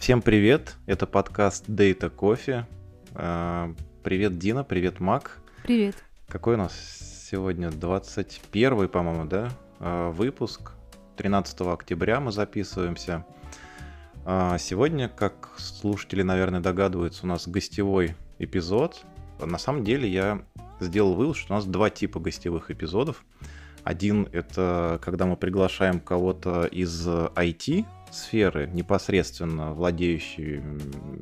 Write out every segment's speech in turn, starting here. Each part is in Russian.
Всем привет, это подкаст Data Coffee. А, привет, Дина, привет, Мак. Привет. Какой у нас сегодня 21 по-моему, да, а, выпуск. 13 октября мы записываемся. А, сегодня, как слушатели, наверное, догадываются, у нас гостевой эпизод. На самом деле я сделал вывод, что у нас два типа гостевых эпизодов. Один — это когда мы приглашаем кого-то из IT, сферы, непосредственно владеющий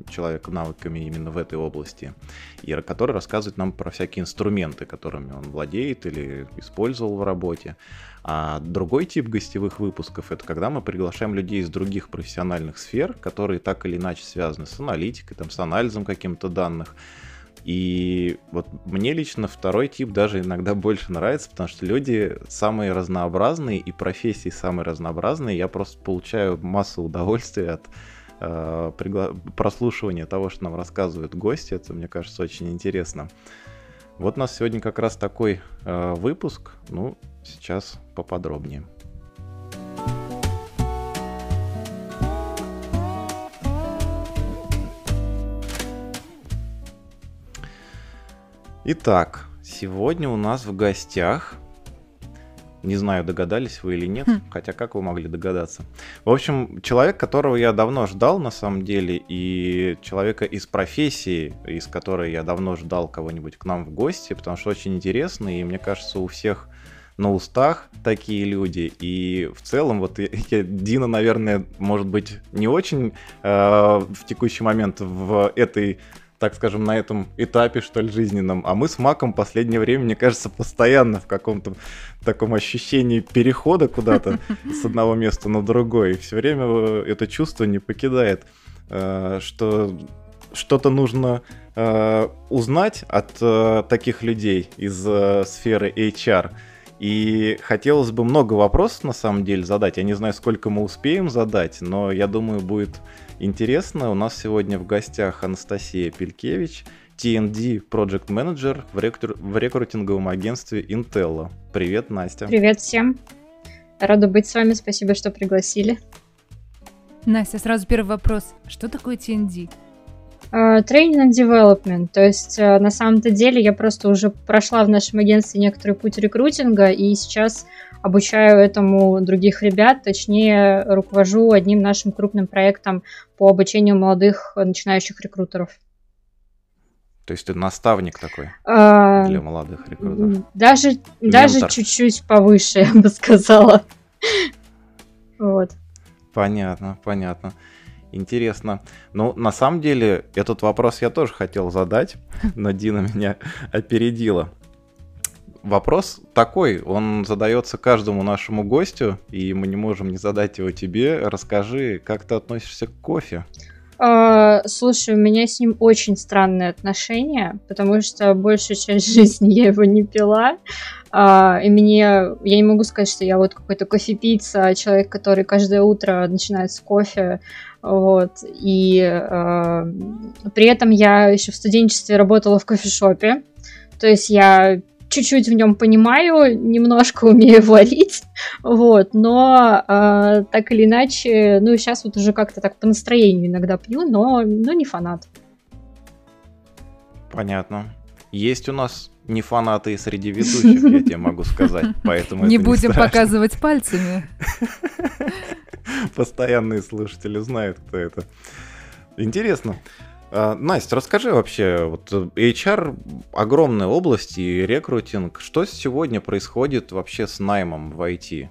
человек навыками именно в этой области, и который рассказывает нам про всякие инструменты, которыми он владеет или использовал в работе. А другой тип гостевых выпусков — это когда мы приглашаем людей из других профессиональных сфер, которые так или иначе связаны с аналитикой, там, с анализом каких-то данных, и вот мне лично второй тип даже иногда больше нравится, потому что люди самые разнообразные и профессии самые разнообразные. Я просто получаю массу удовольствия от э, пригла... прослушивания того, что нам рассказывают гости. Это, мне кажется, очень интересно. Вот у нас сегодня как раз такой э, выпуск. Ну, сейчас поподробнее. Итак, сегодня у нас в гостях, не знаю, догадались вы или нет, хм. хотя как вы могли догадаться. В общем, человек, которого я давно ждал на самом деле, и человека из профессии, из которой я давно ждал кого-нибудь к нам в гости, потому что очень интересно, и мне кажется, у всех на устах такие люди. И в целом, вот я, Дина, наверное, может быть, не очень э, в текущий момент в этой так скажем, на этом этапе, что ли, жизненном. А мы с Маком в последнее время, мне кажется, постоянно в каком-то таком ощущении перехода куда-то с одного места на другое. И все время э, это чувство не покидает, э, что что-то нужно э, узнать от таких людей из сферы HR. И хотелось бы много вопросов на самом деле задать. Я не знаю, сколько мы успеем задать, но я думаю, будет интересно. У нас сегодня в гостях Анастасия Пелькевич, TND Project Manager в, рекру... в рекрутинговом агентстве Intel. Привет, Настя. Привет всем. Рада быть с вами. Спасибо, что пригласили. Настя, сразу первый вопрос. Что такое TND? Тренинг uh, development. То есть, uh, на самом-то деле, я просто уже прошла в нашем агентстве некоторый путь рекрутинга, и сейчас обучаю этому других ребят, точнее, руковожу одним нашим крупным проектом по обучению молодых начинающих рекрутеров. То есть ты наставник такой а, для молодых рекрутеров? Даже, даже чуть-чуть повыше, я бы сказала. Вот. Понятно, понятно. Интересно. Ну, на самом деле, этот вопрос я тоже хотел задать, но Дина меня опередила. Вопрос такой, он задается каждому нашему гостю, и мы не можем не задать его тебе. Расскажи, как ты относишься к кофе? Uh, слушай, у меня с ним очень странные отношения, потому что большую часть жизни я его не пила. Uh, и мне, я не могу сказать, что я вот какой-то кофепийца, а человек, который каждое утро начинает с кофе. Вот. И uh, при этом я еще в студенчестве работала в кофешопе. То есть я чуть-чуть в нем понимаю, немножко умею варить, вот, но э, так или иначе, ну, сейчас вот уже как-то так по настроению иногда пью, но, но не фанат. Понятно. Есть у нас не фанаты среди ведущих, я тебе могу сказать, поэтому Не будем показывать пальцами. Постоянные слушатели знают, кто это. Интересно. А, Настя, расскажи вообще, вот HR огромная область и рекрутинг. Что сегодня происходит вообще с наймом в IT?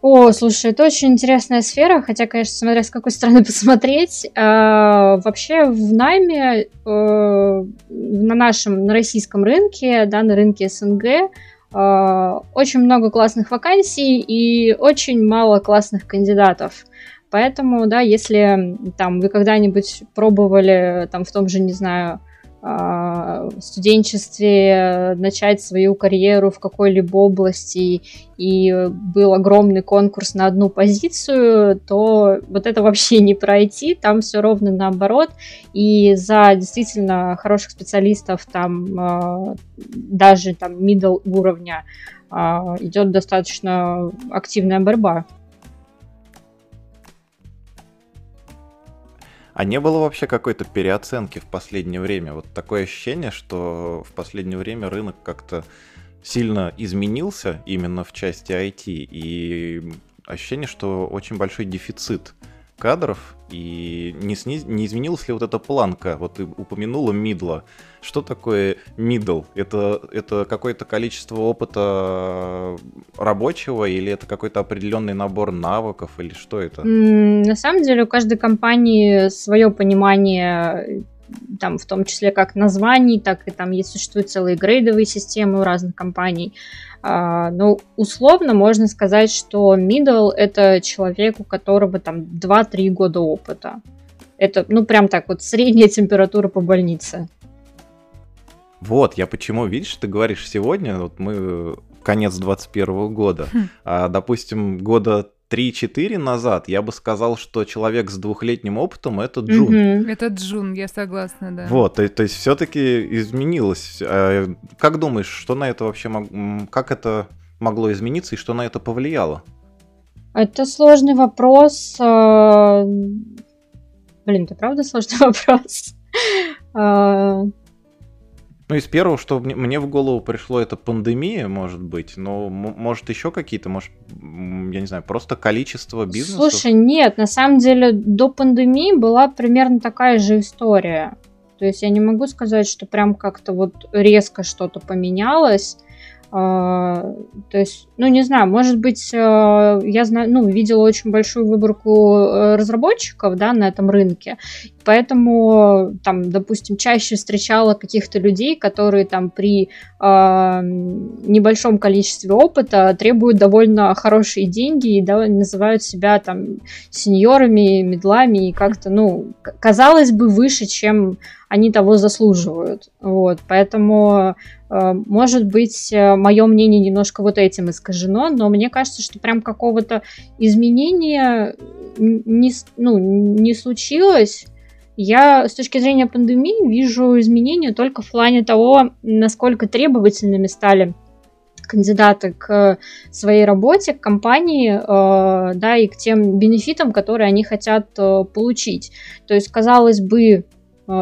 О, слушай, это очень интересная сфера, хотя, конечно, смотря с какой стороны посмотреть. А, вообще в найме э, на нашем, на российском рынке, да, на рынке СНГ, э, очень много классных вакансий и очень мало классных кандидатов. Поэтому, да, если там вы когда-нибудь пробовали там в том же, не знаю, а, студенчестве начать свою карьеру в какой-либо области и был огромный конкурс на одну позицию, то вот это вообще не пройти, там все ровно наоборот, и за действительно хороших специалистов там а, даже там middle уровня а, идет достаточно активная борьба. А не было вообще какой-то переоценки в последнее время? Вот такое ощущение, что в последнее время рынок как-то сильно изменился именно в части IT, и ощущение, что очень большой дефицит кадров, и не, сниз... не изменилась ли вот эта планка? Вот ты упомянула мидла. Что такое мидл? Это, это какое-то количество опыта рабочего, или это какой-то определенный набор навыков, или что это? На самом деле у каждой компании свое понимание там в том числе как названий, так и там есть существуют целые грейдовые системы у разных компаний. А, ну, условно можно сказать, что middle — это человек, у которого там 2-3 года опыта. Это, ну, прям так вот, средняя температура по больнице. Вот, я почему, видишь, ты говоришь сегодня, вот мы конец 21 года, хм. а, допустим, года 3-4 назад я бы сказал, что человек с двухлетним опытом это Джун. Mm-hmm. Это Джун, я согласна, да. Вот, то, то есть все-таки изменилось. А, как думаешь, что на это вообще мог... как это могло измениться и что на это повлияло? Это сложный вопрос. А, блин, это правда сложный вопрос. Ну, из первого, что мне в голову пришло, это пандемия, может быть, но может еще какие-то, может, я не знаю, просто количество бизнесов? Слушай, нет, на самом деле до пандемии была примерно такая же история. То есть я не могу сказать, что прям как-то вот резко что-то поменялось. А, то есть, ну, не знаю, может быть, э, я знаю, ну, видела очень большую выборку э, разработчиков, да, на этом рынке, поэтому, там, допустим, чаще встречала каких-то людей, которые там при э, небольшом количестве опыта требуют довольно хорошие деньги и да, называют себя там сеньорами, медлами и как-то, ну, казалось бы, выше, чем они того заслуживают. Вот, поэтому Э, может быть, э, мое мнение немножко вот этим искажено, но мне кажется, что прям какого-то изменения не, ну, не случилось. Я с точки зрения пандемии вижу изменения только в плане того, насколько требовательными стали кандидаты к своей работе, к компании, э, да, и к тем бенефитам, которые они хотят получить. То есть, казалось бы, Э,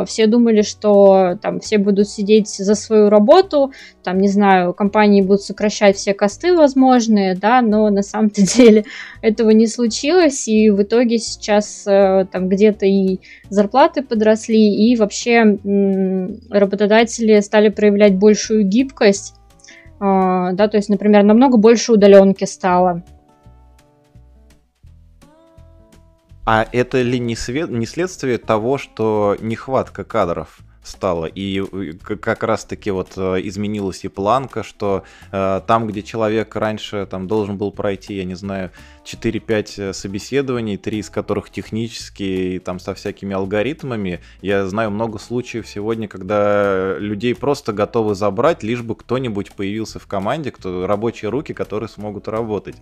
все думали, что там все будут сидеть за свою работу, там, не знаю, компании будут сокращать все косты возможные, да, но на самом-то деле этого не случилось, и в итоге сейчас э, там где-то и зарплаты подросли, и вообще работодатели стали проявлять большую гибкость, э, да, то есть, например, намного больше удаленки стало, А это ли не, свет, не следствие того, что нехватка кадров стала, и как раз-таки вот э, изменилась и планка, что э, там, где человек раньше там должен был пройти, я не знаю, 4-5 э, собеседований, три из которых технические, там со всякими алгоритмами, я знаю много случаев сегодня, когда людей просто готовы забрать, лишь бы кто-нибудь появился в команде, кто рабочие руки, которые смогут работать.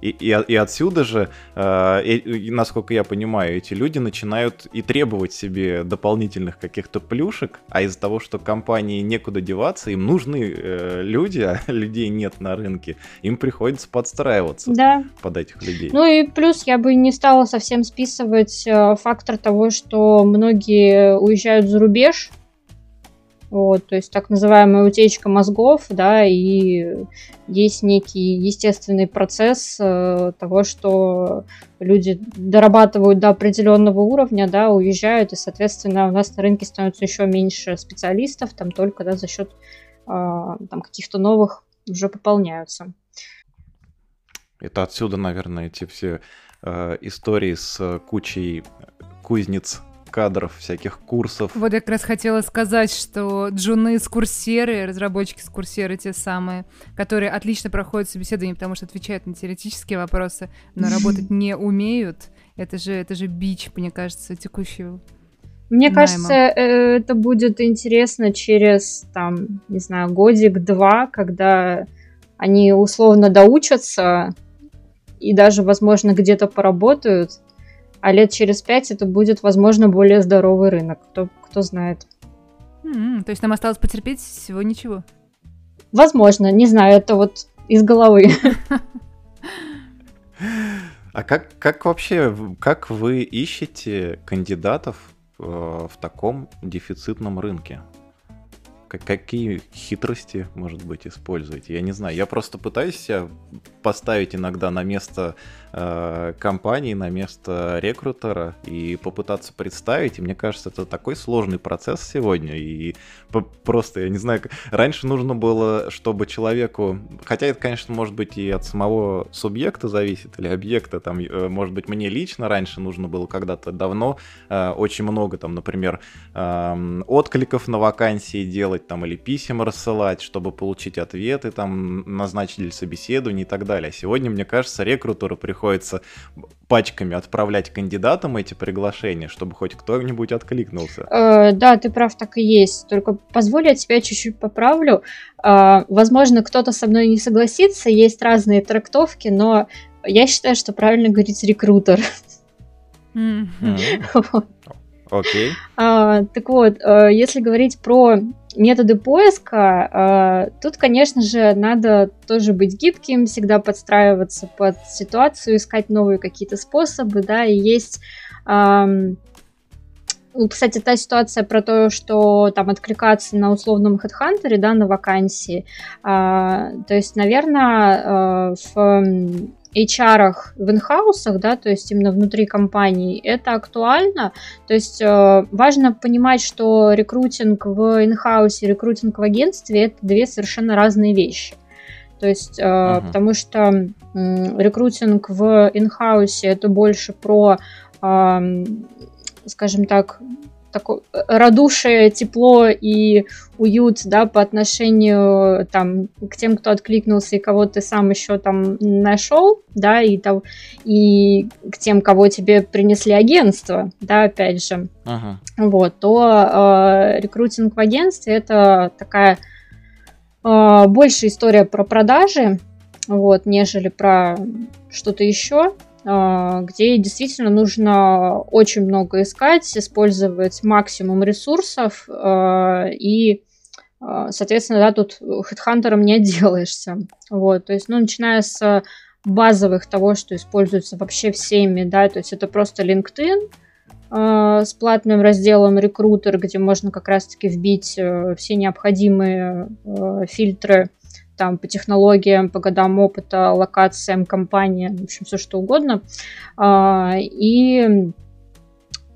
И, и, и отсюда же, э, и, насколько я понимаю, эти люди начинают и требовать себе дополнительных каких-то плюшек, а из-за того, что компании некуда деваться, им нужны э, люди, а людей нет на рынке, им приходится подстраиваться да. под этих людей. Ну и плюс я бы не стала совсем списывать э, фактор того, что многие уезжают за рубеж, вот, то есть так называемая утечка мозгов, да, и есть некий естественный процесс э, того, что люди дорабатывают до определенного уровня, да, уезжают, и, соответственно, у нас на рынке становится еще меньше специалистов, там только да, за счет э, там, каких-то новых уже пополняются. Это отсюда, наверное, эти все э, истории с кучей кузнец кадров, всяких курсов. Вот я как раз хотела сказать, что джуны с курсеры, разработчики с курсеры те самые, которые отлично проходят собеседование, потому что отвечают на теоретические вопросы, но работать не умеют. Это же, это же бич, мне кажется, текущего мне найма. кажется, э, это будет интересно через, там, не знаю, годик-два, когда они условно доучатся и даже, возможно, где-то поработают, а лет через пять это будет, возможно, более здоровый рынок. Кто, кто знает. Mm-hmm. То есть нам осталось потерпеть всего ничего? Возможно, не знаю, это вот из головы. А как, как вообще, как вы ищете кандидатов э, в таком дефицитном рынке? какие хитрости, может быть, используете? Я не знаю. Я просто пытаюсь себя поставить иногда на место э, компании, на место рекрутера и попытаться представить. И мне кажется, это такой сложный процесс сегодня. И просто, я не знаю, раньше нужно было, чтобы человеку... Хотя это, конечно, может быть и от самого субъекта зависит, или объекта. Там, э, может быть, мне лично раньше нужно было когда-то давно э, очень много, там, например, э, откликов на вакансии делать, там, или писем рассылать, чтобы получить ответы, там, назначили собеседование и так далее. А сегодня, мне кажется, рекрутеру приходится пачками отправлять кандидатам эти приглашения, чтобы хоть кто-нибудь откликнулся. Э, да, ты прав, так и есть. Только позволь я тебя чуть-чуть поправлю. Э, возможно, кто-то со мной не согласится, есть разные трактовки, но я считаю, что правильно говорить рекрутер. Окей. А, так вот, э, если говорить про методы поиска, э, тут, конечно же, надо тоже быть гибким, всегда подстраиваться под ситуацию, искать новые какие-то способы, да, и есть... Кстати, та ситуация про то, что там откликаться на условном хедхантере, да, на вакансии. А, то есть, наверное, э, в HR в инхаусах, да, то есть именно внутри компании, это актуально. То есть э, важно понимать, что рекрутинг в инхаусе, рекрутинг в агентстве это две совершенно разные вещи. То есть, э, uh-huh. потому что э, рекрутинг в инхаусе это больше про, э, скажем так, такое э, радушие, тепло и уют, да, по отношению там к тем, кто откликнулся и кого ты сам еще там нашел, да, и, там, и к тем, кого тебе принесли агентство, да, опять же, ага. вот, то э, рекрутинг в агентстве это такая э, больше история про продажи, вот, нежели про что-то еще. А, где действительно нужно очень много искать, использовать максимум ресурсов а, и а, Соответственно, да, тут хедхантером не отделаешься. Вот, то есть, ну, начиная с базовых того, что используется вообще всеми, да, то есть это просто LinkedIn э, с платным разделом рекрутер, где можно как раз-таки вбить э, все необходимые э, фильтры там по технологиям, по годам опыта, локациям, компаниям, в общем, все что угодно. А, и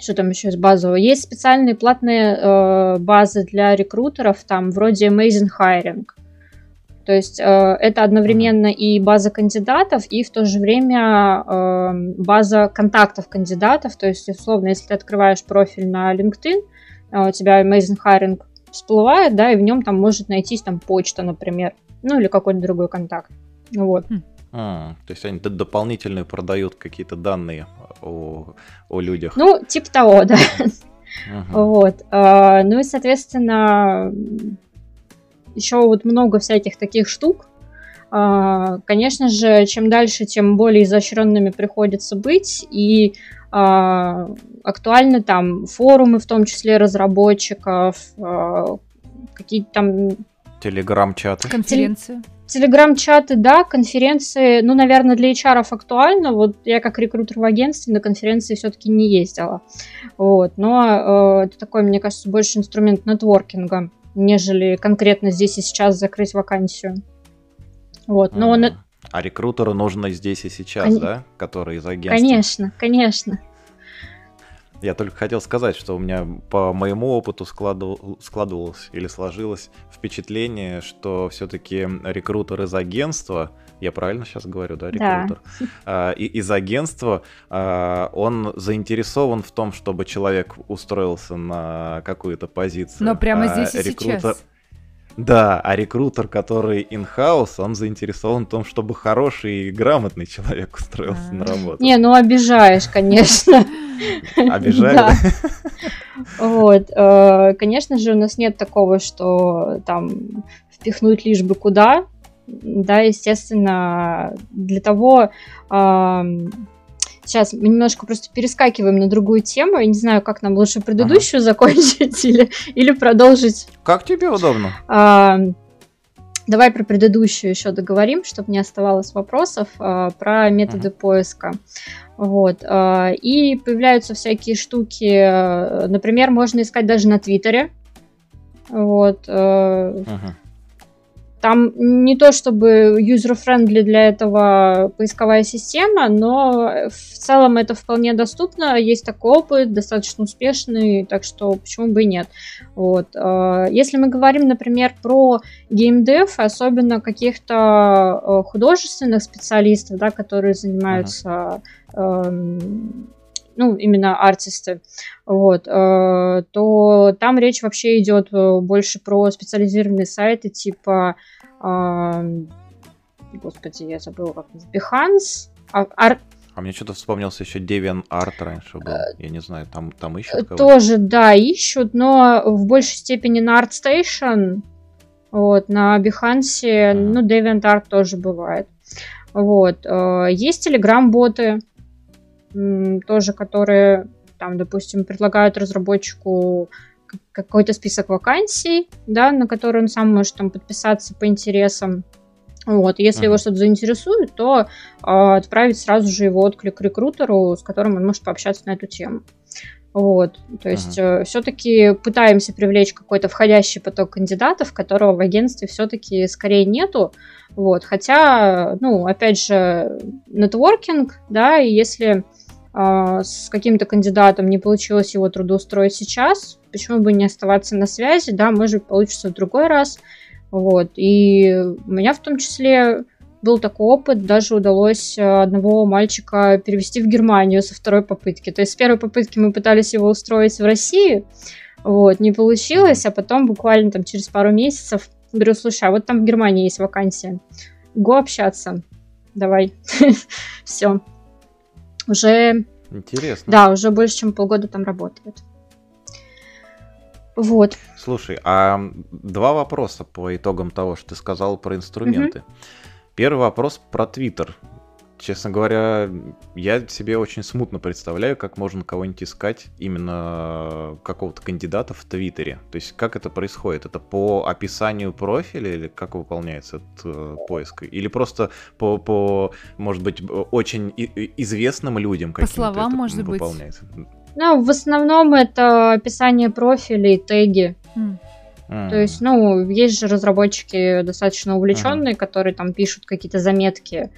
что там еще из базового? Есть специальные платные э, базы для рекрутеров, там вроде Amazing Hiring. То есть э, это одновременно и база кандидатов, и в то же время э, база контактов кандидатов. То есть, условно, если ты открываешь профиль на LinkedIn, у тебя Amazing Hiring всплывает, да, и в нем там может найтись там почта, например ну или какой-то другой контакт. Вот. Хм. А, то есть они дополнительно продают какие-то данные о, о людях. Ну, типа того, да. Вот. А, ну и, соответственно, еще вот много всяких таких штук. А, конечно же, чем дальше, тем более изощренными приходится быть. И актуальны там форумы, в том числе разработчиков, а, какие-то там Телеграм-чаты. Конференции. Телеграм-чаты, да, конференции, ну, наверное, для HR актуально. Вот я как рекрутер в агентстве на конференции все-таки не ездила. Вот, но э, это такой, мне кажется, больше инструмент нетворкинга, нежели конкретно здесь и сейчас закрыть вакансию. Вот, но он... А рекрутеру нужно здесь и сейчас, Кон... да, который из агентства? Конечно, конечно. Я только хотел сказать, что у меня по моему опыту складывал, складывалось или сложилось впечатление, что все-таки рекрутер из агентства, я правильно сейчас говорю, да, рекрутер, да. А, и, из агентства, а, он заинтересован в том, чтобы человек устроился на какую-то позицию. Но прямо а здесь и рекрутер... сейчас. Да, а рекрутер, который in-house, он заинтересован в том, чтобы хороший и грамотный человек устроился на работу. Не, ну обижаешь, конечно. Обижаю? Вот. Э, конечно же, у нас нет такого, что там впихнуть лишь бы куда. Да, естественно, для того Сейчас мы немножко просто перескакиваем на другую тему. Я не знаю, как нам лучше предыдущую ага. закончить или, или продолжить. Как тебе удобно? А, Давай про предыдущую еще договорим, чтобы не оставалось вопросов э, про методы uh-huh. поиска. Вот. Э, и появляются всякие штуки. Например, можно искать даже на Твиттере. Вот. Uh-huh. Там не то чтобы user-friendly для этого поисковая система, но в целом это вполне доступно, есть такой опыт, достаточно успешный, так что почему бы и нет. Вот. А, если мы говорим, например, про геймдев, особенно каких-то э, художественных специалистов, да, которые занимаются uh-huh. Ну, именно артисты, вот, э, то там речь вообще идет э, больше про специализированные сайты типа господи, я забыла, как Behance, а, ар... а мне что-то вспомнился еще Deviant Art раньше был. Я не знаю, там, там ищут кого Тоже, да, ищут, но в большей степени на ArtStation. Вот, на Behance, uh-huh. ну, Art тоже бывает. Вот. Есть Telegram-боты, тоже, которые, там, допустим, предлагают разработчику какой-то список вакансий, да, на который он сам может там подписаться по интересам. Вот, если uh-huh. его что-то заинтересует, то э, отправить сразу же его отклик рекрутеру, с которым он может пообщаться на эту тему. Вот, то есть uh-huh. э, все-таки пытаемся привлечь какой-то входящий поток кандидатов, которого в агентстве все-таки скорее нету. Вот, хотя, ну, опять же, нетворкинг, да, и если с каким-то кандидатом не получилось его трудоустроить сейчас, почему бы не оставаться на связи, да, может получится в другой раз, вот, и у меня в том числе был такой опыт, даже удалось э, одного мальчика перевести в Германию со второй попытки, то есть с первой попытки мы пытались его устроить в России, вот, не получилось, а потом буквально там через пару месяцев говорю, слушай, а вот там в Германии есть вакансия, го общаться, давай, все. Уже... Интересно. Да, уже больше, чем полгода там работает. Вот. Слушай, а два вопроса по итогам того, что ты сказал про инструменты. Угу. Первый вопрос про Твиттер. Честно говоря, я себе очень смутно представляю, как можно кого-нибудь искать, именно какого-то кандидата в Твиттере. То есть как это происходит? Это по описанию профиля или как выполняется этот э, поиск? Или просто по, по, может быть, очень известным людям каким-то По словам, может выполняется? быть. Ну, в основном это описание профилей, теги. Mm. То есть, ну, есть же разработчики достаточно увлеченные, uh-huh. которые там пишут какие-то заметки,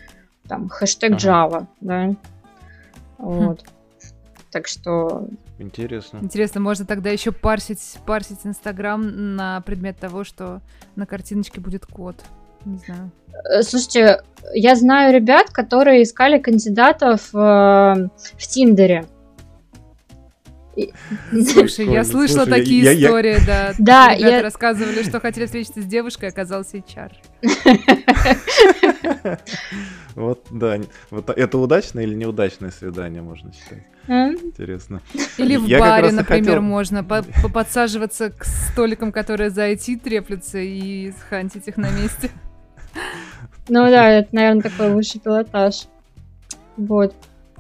там, хэштег. Java, да. Хм. Вот. Хм. Так что... Интересно. Интересно, можно тогда еще парсить, парсить Инстаграм на предмет того, что на картиночке будет код. Не знаю. Э, слушайте, я знаю ребят, которые искали кандидатов э, в Тиндере. Слушай, я слышала Слушай, такие истории, да. Да, Ребята я... рассказывали, что хотели встретиться с девушкой, оказался HR. Вот, да. Вот это удачное или неудачное свидание, можно считать. Интересно. Или в баре, например, можно подсаживаться к столикам, которые за IT треплются, и схантить их на месте. Ну да, это, наверное, такой высший пилотаж. Вот.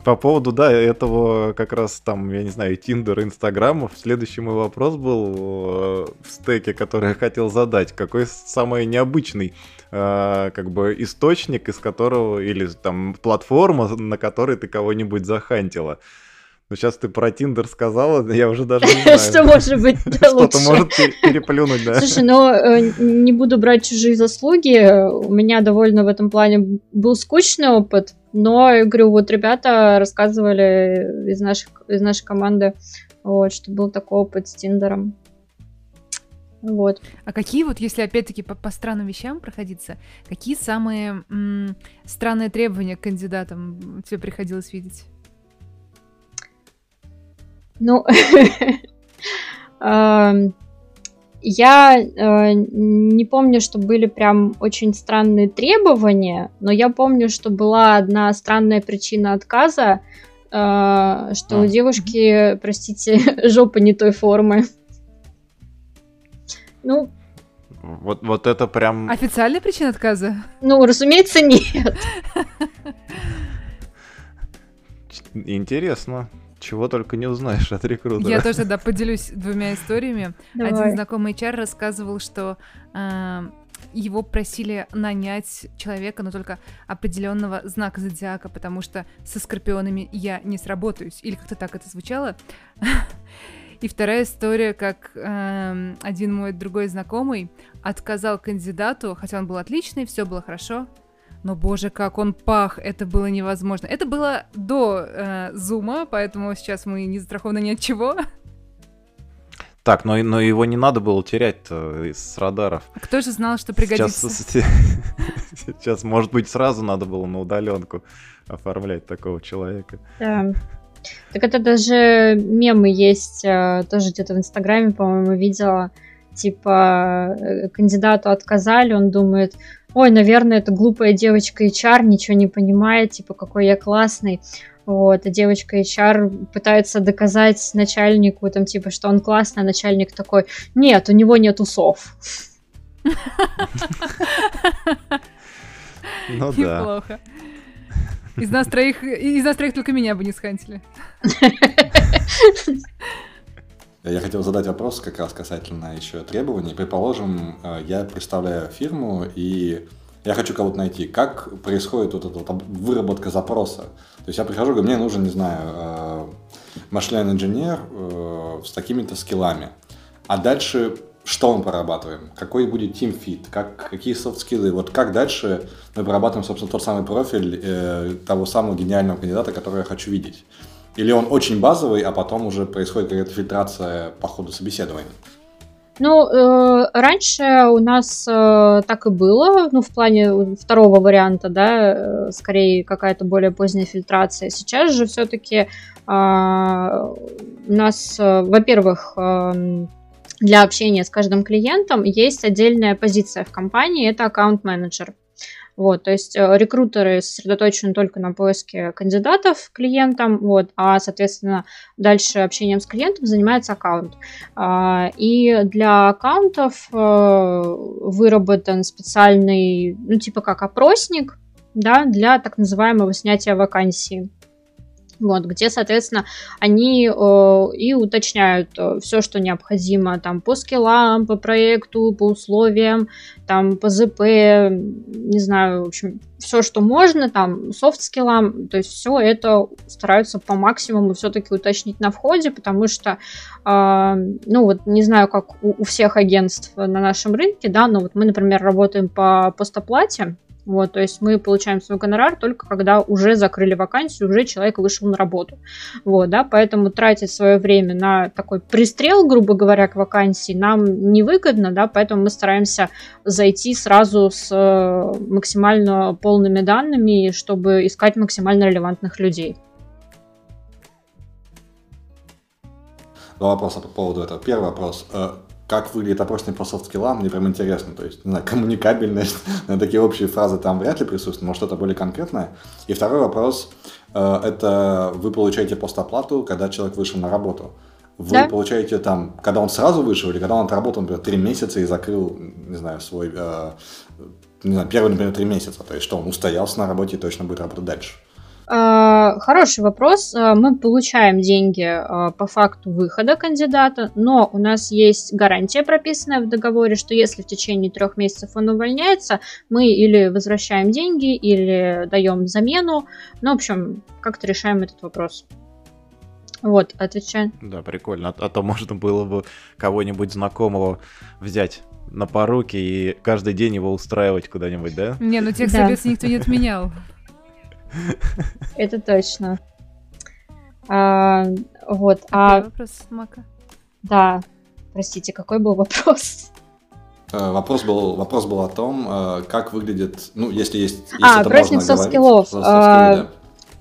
По поводу, да, этого как раз там, я не знаю, Тиндер, Инстаграмов, следующий мой вопрос был э, в стеке, который я хотел задать. Какой самый необычный э, как бы источник, из которого, или там платформа, на которой ты кого-нибудь захантила? Ну, сейчас ты про Тиндер сказала, я уже даже не знаю. Что может быть Что-то может переплюнуть, да. Слушай, ну, э, не буду брать чужие заслуги. У меня довольно в этом плане был скучный опыт. Но, я говорю, вот ребята рассказывали из, наших, из нашей команды, вот, что был такой опыт с Тиндером. Вот. А какие вот, если опять-таки по, по странным вещам проходиться, какие самые м- странные требования к кандидатам тебе приходилось видеть? Ну, я э, не помню, что были прям очень странные требования, но я помню, что была одна странная причина отказа, э, что у девушки, простите, жопа не той формы. Ну, вот, вот это прям... Официальная причина отказа? Ну, разумеется, нет. Интересно. Чего только не узнаешь от рекрутера. Я тоже, да, поделюсь двумя историями. Давай. Один знакомый HR рассказывал, что э, его просили нанять человека, но только определенного знака зодиака, потому что со скорпионами я не сработаюсь. Или как-то так это звучало. И вторая история, как э, один мой другой знакомый отказал кандидату, хотя он был отличный, все было хорошо, но боже, как он пах, это было невозможно. Это было до э, зума, поэтому сейчас мы не застрахованы ни от чего. Так, но, но его не надо было терять с радаров. Кто же знал, что пригодится? Сейчас, сейчас, может быть, сразу надо было на удаленку оформлять такого человека. Да. Так это даже мемы есть, э, тоже где-то в Инстаграме, по-моему, видела. Типа, э, кандидату отказали, он думает, ой, наверное, это глупая девочка HR, ничего не понимает, типа, какой я классный. Вот, а девочка HR пытается доказать начальнику, там, типа, что он классный, а начальник такой, нет, у него нет усов. Ну да. Неплохо. Из нас троих, из нас троих только меня бы не схантили. Я хотел задать вопрос как раз касательно еще требований. Предположим, э, я представляю фирму, и я хочу кого-то найти. Как происходит вот эта вот выработка запроса? То есть я прихожу, говорю, мне нужен, не знаю, э, инженер э, с такими-то скиллами. А дальше что мы прорабатываем? Какой будет fit? Как, какие софт-скиллы? Вот как дальше мы прорабатываем, собственно, тот самый профиль э, того самого гениального кандидата, который я хочу видеть? Или он очень базовый, а потом уже происходит какая-то фильтрация по ходу собеседования? Ну, э, раньше у нас э, так и было, ну, в плане второго варианта, да, э, скорее какая-то более поздняя фильтрация. Сейчас же все-таки э, у нас, э, во-первых, э, для общения с каждым клиентом есть отдельная позиция в компании, это аккаунт-менеджер. Вот, то есть э, рекрутеры сосредоточены только на поиске кандидатов клиентам, вот, а, соответственно, дальше общением с клиентом занимается аккаунт. А, и для аккаунтов э, выработан специальный, ну, типа как опросник, да, для так называемого снятия вакансии вот, где, соответственно, они э, и уточняют э, все, что необходимо там по скиллам, по проекту, по условиям, там по ЗП, не знаю, в общем, все, что можно, там, софт-скиллам, то есть все это стараются по максимуму все-таки уточнить на входе, потому что, э, ну вот, не знаю, как у, у всех агентств на нашем рынке, да, но вот мы, например, работаем по постоплате, вот, то есть мы получаем свой гонорар только когда уже закрыли вакансию, уже человек вышел на работу. Вот, да, поэтому тратить свое время на такой пристрел, грубо говоря, к вакансии нам невыгодно, да, поэтому мы стараемся зайти сразу с э, максимально полными данными, чтобы искать максимально релевантных людей. Два вопроса по поводу этого. Первый вопрос. Как выглядит опросник по софт-скиллам, мне прям интересно. То есть, не знаю, коммуникабельность, такие общие фразы там вряд ли присутствуют, может, что-то более конкретное. И второй вопрос, э, это вы получаете постоплату, когда человек вышел на работу. Вы да? получаете там, когда он сразу вышел, или когда он отработал, например, три месяца и закрыл, не знаю, свой, э, не знаю, первые, например, три месяца. То есть, что он устоялся на работе и точно будет работать дальше. А, хороший вопрос. А, мы получаем деньги а, по факту выхода кандидата, но у нас есть гарантия, прописанная в договоре, что если в течение трех месяцев он увольняется, мы или возвращаем деньги, или даем замену. Ну, в общем, как-то решаем этот вопрос. Вот, отвечаю. Да, прикольно. А, а то можно было бы кого-нибудь знакомого взять на поруки и каждый день его устраивать куда-нибудь, да? Не, ну тех да. никто не отменял. Это точно. А, вот. А вопрос, Мака? Да. Простите, какой был вопрос? Э, вопрос был, вопрос был о том, э, как выглядит, ну, если есть... Если а, опросник софт-скиллов. А,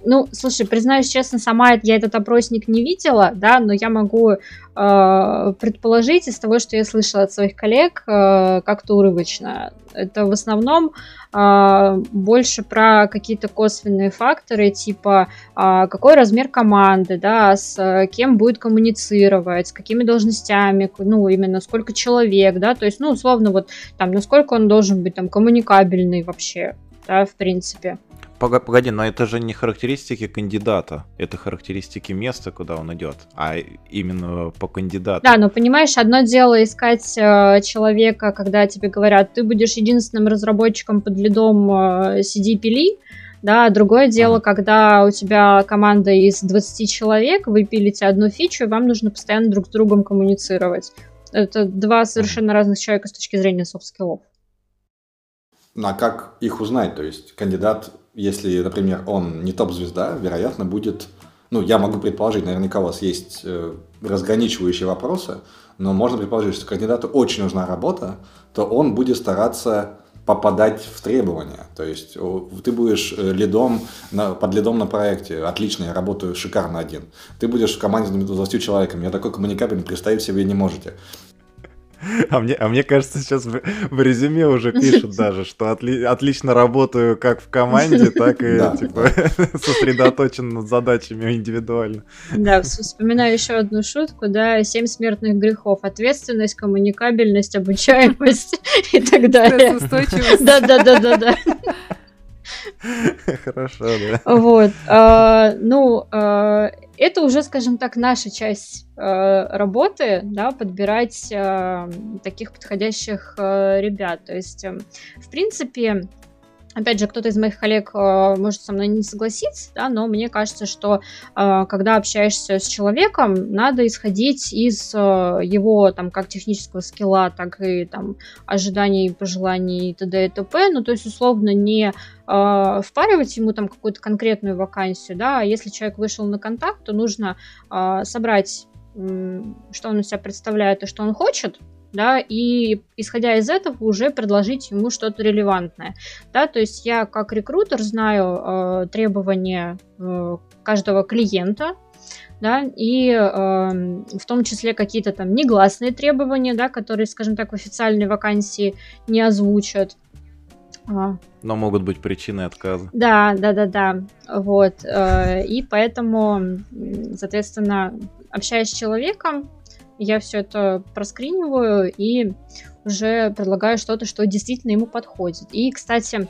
ну, слушай, признаюсь честно, сама я этот опросник не видела, да, но я могу э, предположить из того, что я слышала от своих коллег, э, как-то урывочно. Это в основном э, больше про какие-то косвенные факторы, типа э, какой размер команды, да, с э, кем будет коммуницировать, с какими должностями, ну, именно сколько человек, да, то есть, ну, условно, вот там, насколько он должен быть там коммуникабельный вообще, да, в принципе. Погоди, но это же не характеристики кандидата, это характеристики места, куда он идет, а именно по кандидату. Да, но понимаешь, одно дело искать э, человека, когда тебе говорят, ты будешь единственным разработчиком под лидом э, CD пили, да, другое дело, ага. когда у тебя команда из 20 человек, вы пилите одну фичу, и вам нужно постоянно друг с другом коммуницировать. Это два совершенно разных человека с точки зрения софт-скиллов. А как их узнать? То есть кандидат если, например, он не топ-звезда, вероятно, будет... Ну, я могу предположить, наверняка у вас есть э, разграничивающие вопросы, но можно предположить, что кандидату очень нужна работа, то он будет стараться попадать в требования. То есть ты будешь э, лидом на, под лидом на проекте. Отлично, я работаю шикарно один. Ты будешь в команде с 20 человеками. Я такой коммуникабельный представить себе не можете. А мне, а мне кажется, сейчас в, в резюме уже пишут даже, что отли, отлично работаю как в команде, так и типа сосредоточен над задачами индивидуально. Да, вспоминаю еще одну шутку, да, семь смертных грехов. Ответственность, коммуникабельность, обучаемость и так далее. Да, да, да, да, да. Хорошо, да. Вот. А, ну, а, это уже, скажем так, наша часть а, работы, да, подбирать таких подходящих ребят. То есть, эм, в принципе, Опять же, кто-то из моих коллег э, может со мной не согласиться, да, но мне кажется, что э, когда общаешься с человеком, надо исходить из э, его там как технического скилла, так и там ожиданий, пожеланий и т.д. и т.п. Ну, то есть, условно, не э, впаривать ему там какую-то конкретную вакансию, да, а если человек вышел на контакт, то нужно э, собрать, что он из себя представляет и что он хочет, да, и исходя из этого уже предложить ему что-то релевантное, да, то есть я как рекрутер знаю э, требования э, каждого клиента, да, и э, в том числе какие-то там негласные требования, да, которые, скажем так, в официальной вакансии не озвучат. А. Но могут быть причины отказа. Да, да, да, да. Вот. Э, и поэтому, соответственно, общаясь с человеком, я все это проскриниваю и уже предлагаю что-то, что действительно ему подходит. И, кстати,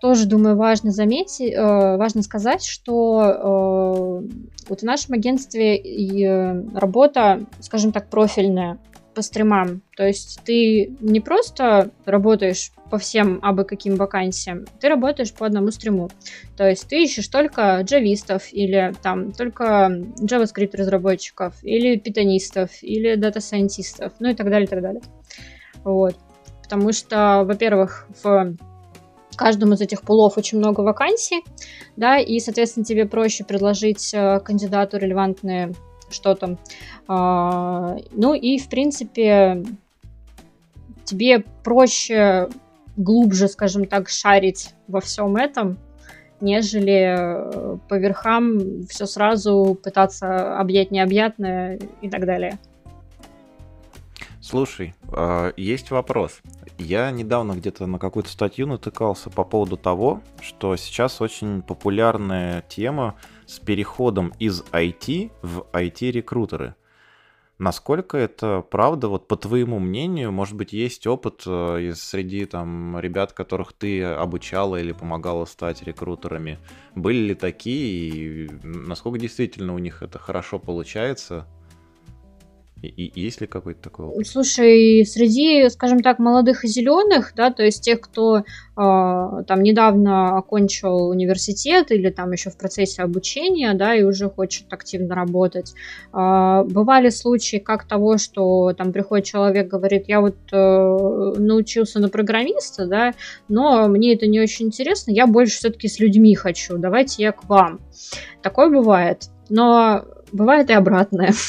тоже, думаю, важно заметить, э, важно сказать, что э, вот в нашем агентстве и работа, скажем так, профильная по стримам. То есть ты не просто работаешь по всем абы каким вакансиям, ты работаешь по одному стриму. То есть ты ищешь только джавистов или там только JavaScript разработчиков, или питонистов, или дата-сайентистов, ну и так далее, и так далее. Вот. Потому что, во-первых, в каждом из этих пулов очень много вакансий, да, и, соответственно, тебе проще предложить э, кандидату релевантные что-то. А, ну и, в принципе, тебе проще, глубже, скажем так, шарить во всем этом, нежели э, по верхам все сразу пытаться объять необъятное и так далее. Слушай, а, есть вопрос. Я недавно где-то на какую-то статью натыкался по поводу того, что сейчас очень популярная тема с переходом из IT в IT-рекрутеры. Насколько это правда, вот по твоему мнению, может быть, есть опыт э, из среди там ребят, которых ты обучала или помогала стать рекрутерами? Были ли такие, и насколько действительно у них это хорошо получается? И, и есть ли какой-то такой опыт? Слушай, среди, скажем так, молодых и зеленых, да, то есть тех, кто э, там недавно окончил университет или там еще в процессе обучения, да, и уже хочет активно работать, э, бывали случаи как того, что там приходит человек, говорит, я вот э, научился на программиста, да, но мне это не очень интересно, я больше все-таки с людьми хочу, давайте я к вам. Такое бывает, но бывает и обратное.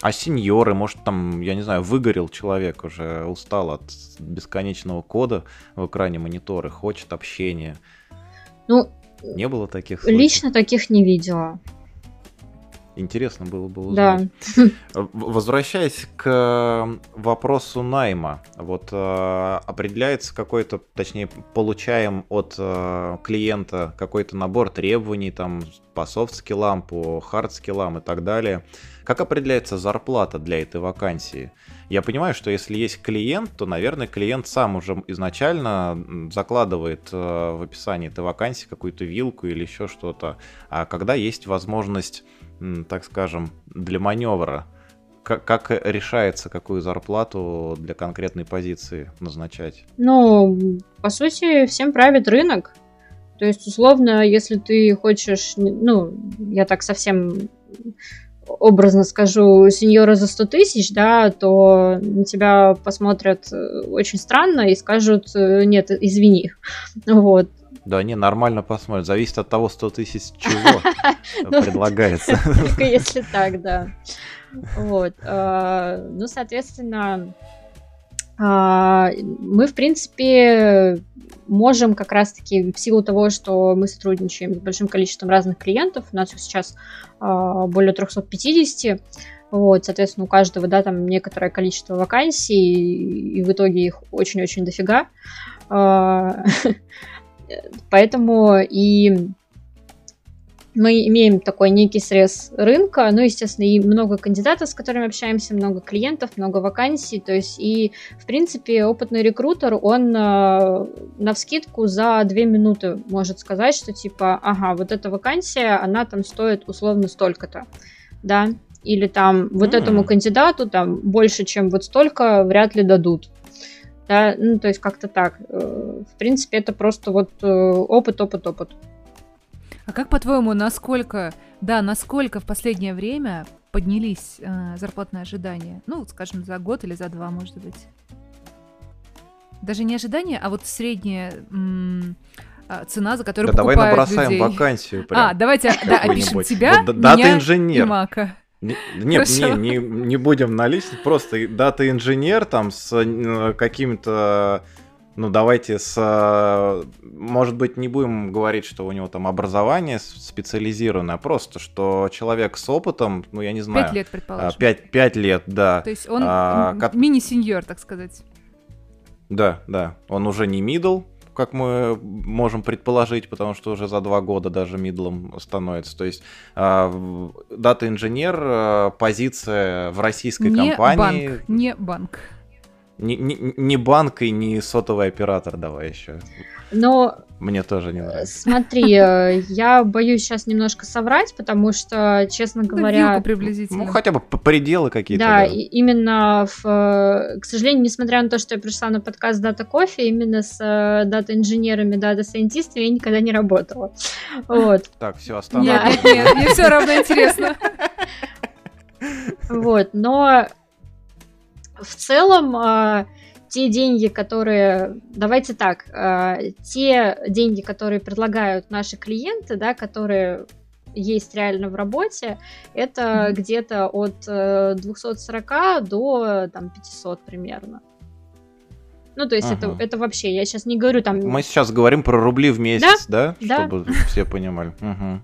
А сеньоры, может, там, я не знаю, выгорел человек уже, устал от бесконечного кода в экране монитора, хочет общения. Ну, не было таких случаев? Лично таких не видела. Интересно было бы узнать. Да. Возвращаясь к вопросу найма, вот э, определяется какой-то, точнее, получаем от э, клиента какой-то набор требований там по софт-скиллам, по хард-скиллам и так далее. Как определяется зарплата для этой вакансии? Я понимаю, что если есть клиент, то, наверное, клиент сам уже изначально закладывает э, в описании этой вакансии какую-то вилку или еще что-то. А когда есть возможность, так скажем, для маневра, как, решается, какую зарплату для конкретной позиции назначать? Ну, по сути, всем правит рынок. То есть, условно, если ты хочешь, ну, я так совсем образно скажу, сеньора за 100 тысяч, да, то на тебя посмотрят э, очень странно и скажут, э, нет, извини. Вот. Да, не, нормально посмотрят. Зависит от того, 100 тысяч чего ну, предлагается. Только если так, да. Вот. Э, ну, соответственно, мы, в принципе, можем как раз-таки в силу того, что мы сотрудничаем с большим количеством разных клиентов, у нас сейчас э, более 350, вот, соответственно, у каждого, да, там некоторое количество вакансий, и в итоге их очень-очень дофига. Поэтому и мы имеем такой некий срез рынка, ну, естественно, и много кандидатов, с которыми общаемся, много клиентов, много вакансий, то есть и, в принципе, опытный рекрутер, он э, на вскидку за две минуты может сказать, что типа, ага, вот эта вакансия, она там стоит условно столько-то, да, или там вот mm-hmm. этому кандидату там больше, чем вот столько, вряд ли дадут. Да, ну, то есть как-то так. Э, в принципе, это просто вот э, опыт, опыт, опыт. А как по-твоему, насколько, да, насколько в последнее время поднялись э, зарплатные ожидания? Ну, скажем, за год или за два, может быть. Даже не ожидания, а вот средняя м- а, цена, за которую да покупают давай набросаем людей. вакансию. Прям. А, давайте да, опишем тебя, вот, дата меня инженер. и Мака. Не, нет, не, не, не будем на личность, просто дата инженер там с э, какими-то ну давайте с... Может быть, не будем говорить, что у него там образование специализированное, а просто, что человек с опытом, ну я не знаю... Пять лет, предположим. Пять, пять лет, да. То есть он а, мини-сеньор, так сказать. Да, да. Он уже не мидл, как мы можем предположить, потому что уже за два года даже мидлом становится. То есть дата-инженер, а, позиция в российской не компании... Банк, не банк. Не, не, не банк и не сотовый оператор давай еще. Но... Мне тоже не нравится. Смотри, э, я боюсь сейчас немножко соврать, потому что, честно говоря... Ну, приблизительно. Ну, хотя бы пределы какие-то. Да, да. И именно, в, э, к сожалению, несмотря на то, что я пришла на подкаст Data Coffee, именно с э, дата-инженерами, дата-сайентистами я никогда не работала. Вот. Так, все, остановим. Нет, нет, мне все равно интересно. Вот, но в целом а, те деньги, которые, давайте так, а, те деньги, которые предлагают наши клиенты, да, которые есть реально в работе, это mm-hmm. где-то от 240 э, до там 500 примерно. Ну, то есть ага. это, это вообще, я сейчас не говорю там... Мы сейчас говорим про рубли в месяц, да? Да. Чтобы все понимали. Угу.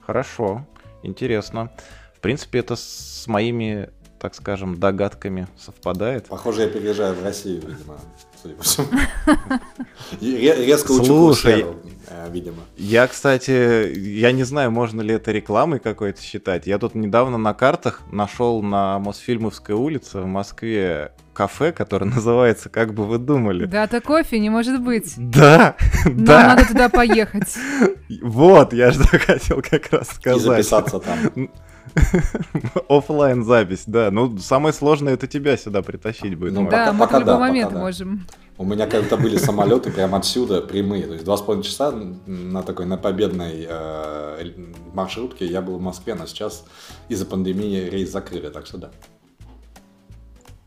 Хорошо, интересно. В принципе, это с моими так скажем, догадками совпадает. Похоже, я переезжаю в Россию, видимо, судя по всему. Резко учу Слушай, э, видимо. Я, кстати, я не знаю, можно ли это рекламой какой-то считать. Я тут недавно на картах нашел на Мосфильмовской улице в Москве кафе, которое называется «Как бы вы думали». Data Coffee не может быть. Да, Нам да. надо туда поехать. Вот, я же хотел как раз сказать. И записаться там. Оффлайн запись, да. Ну, самое сложное это тебя сюда притащить будет. Ну, да, мы в любой момент можем. У меня когда-то были самолеты прямо отсюда, прямые. То есть два с половиной часа на такой, на победной э, маршрутке я был в Москве, но сейчас из-за пандемии рейс закрыли, так что да.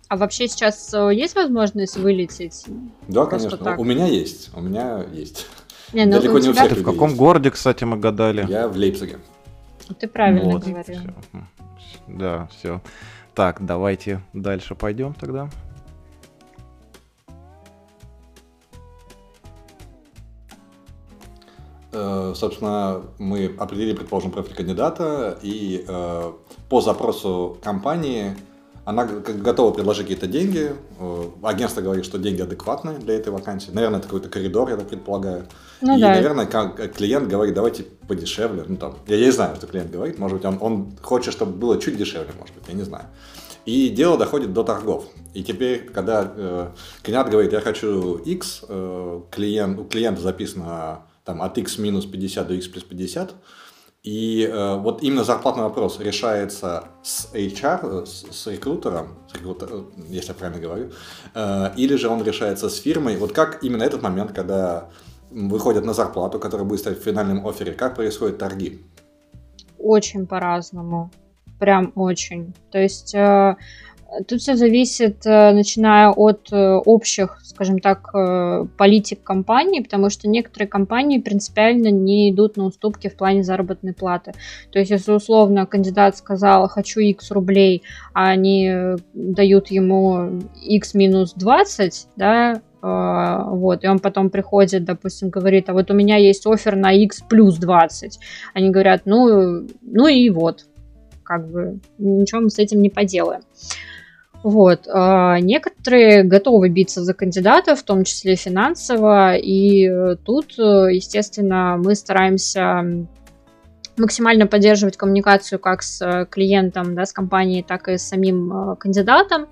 А вообще сейчас э, есть возможность вылететь? Да, конечно. Так? У меня есть. У меня есть. Не, ну, Далеко не у всех В каком есть. городе, кстати, мы гадали? Я в Лейпциге. Ты правильно вот, говорил. Все. Да, все. Так, давайте дальше пойдем тогда. Э, собственно, мы определили, предположим, профиль кандидата, и э, по запросу компании она готова предложить какие-то деньги. Э, агентство говорит, что деньги адекватные для этой вакансии. Наверное, это какой-то коридор, я так предполагаю. Ну, и, да. наверное, как клиент говорит, давайте подешевле. Ну, там, я, я не знаю, что клиент говорит. Может быть, он, он хочет, чтобы было чуть дешевле, может быть, я не знаю. И дело доходит до торгов. И теперь, когда э, кандидат говорит, я хочу X, э, клиент, у клиента записано там, от X минус 50 до X плюс 50, и э, вот именно зарплатный вопрос решается с HR, с, с рекрутером, с рекрутер, если я правильно говорю, э, или же он решается с фирмой. Вот как именно этот момент, когда выходят на зарплату, которая будет стоять в финальном офере, как происходят торги? Очень по-разному. Прям очень. То есть э, Тут все зависит, э, начиная от э, общих, скажем так, э, политик компании, потому что некоторые компании принципиально не идут на уступки в плане заработной платы. То есть, если условно кандидат сказал «хочу X рублей», а они дают ему X минус 20, да, вот, и он потом приходит, допустим, говорит, а вот у меня есть офер на X плюс 20. Они говорят, ну, ну и вот, как бы, ничего мы с этим не поделаем. Вот. А некоторые готовы биться за кандидатов, в том числе финансово, и э, тут, э, естественно, мы стараемся максимально поддерживать коммуникацию как с э, клиентом, да, с компанией, так и с самим кандидатом,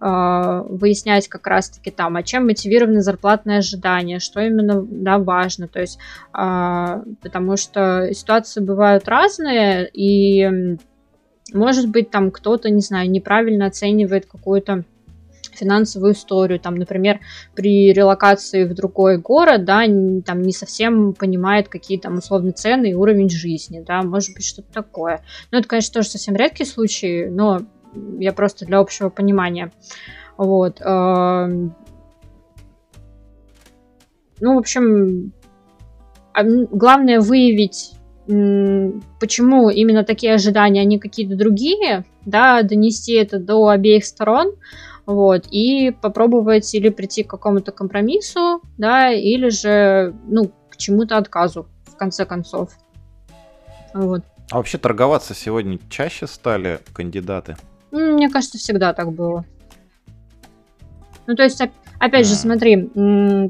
выяснять как раз-таки там, а чем мотивированы зарплатные ожидания, что именно да, важно, то есть, а, потому что ситуации бывают разные, и может быть, там кто-то, не знаю, неправильно оценивает какую-то финансовую историю, там, например, при релокации в другой город, да, там не совсем понимает, какие там условные цены и уровень жизни, да, может быть, что-то такое. Ну, это, конечно, тоже совсем редкие случаи, но я просто для общего понимания. Вот. Эм, ну, в общем, главное выявить почему именно такие ожидания, а не какие-то другие, да, донести это до обеих сторон, вот, и попробовать или прийти к какому-то компромиссу, да, или же, ну, к чему-то отказу, в конце концов. Вот. А вообще торговаться сегодня чаще стали кандидаты? Мне кажется, всегда так было. Ну, то есть, Опять же, смотри,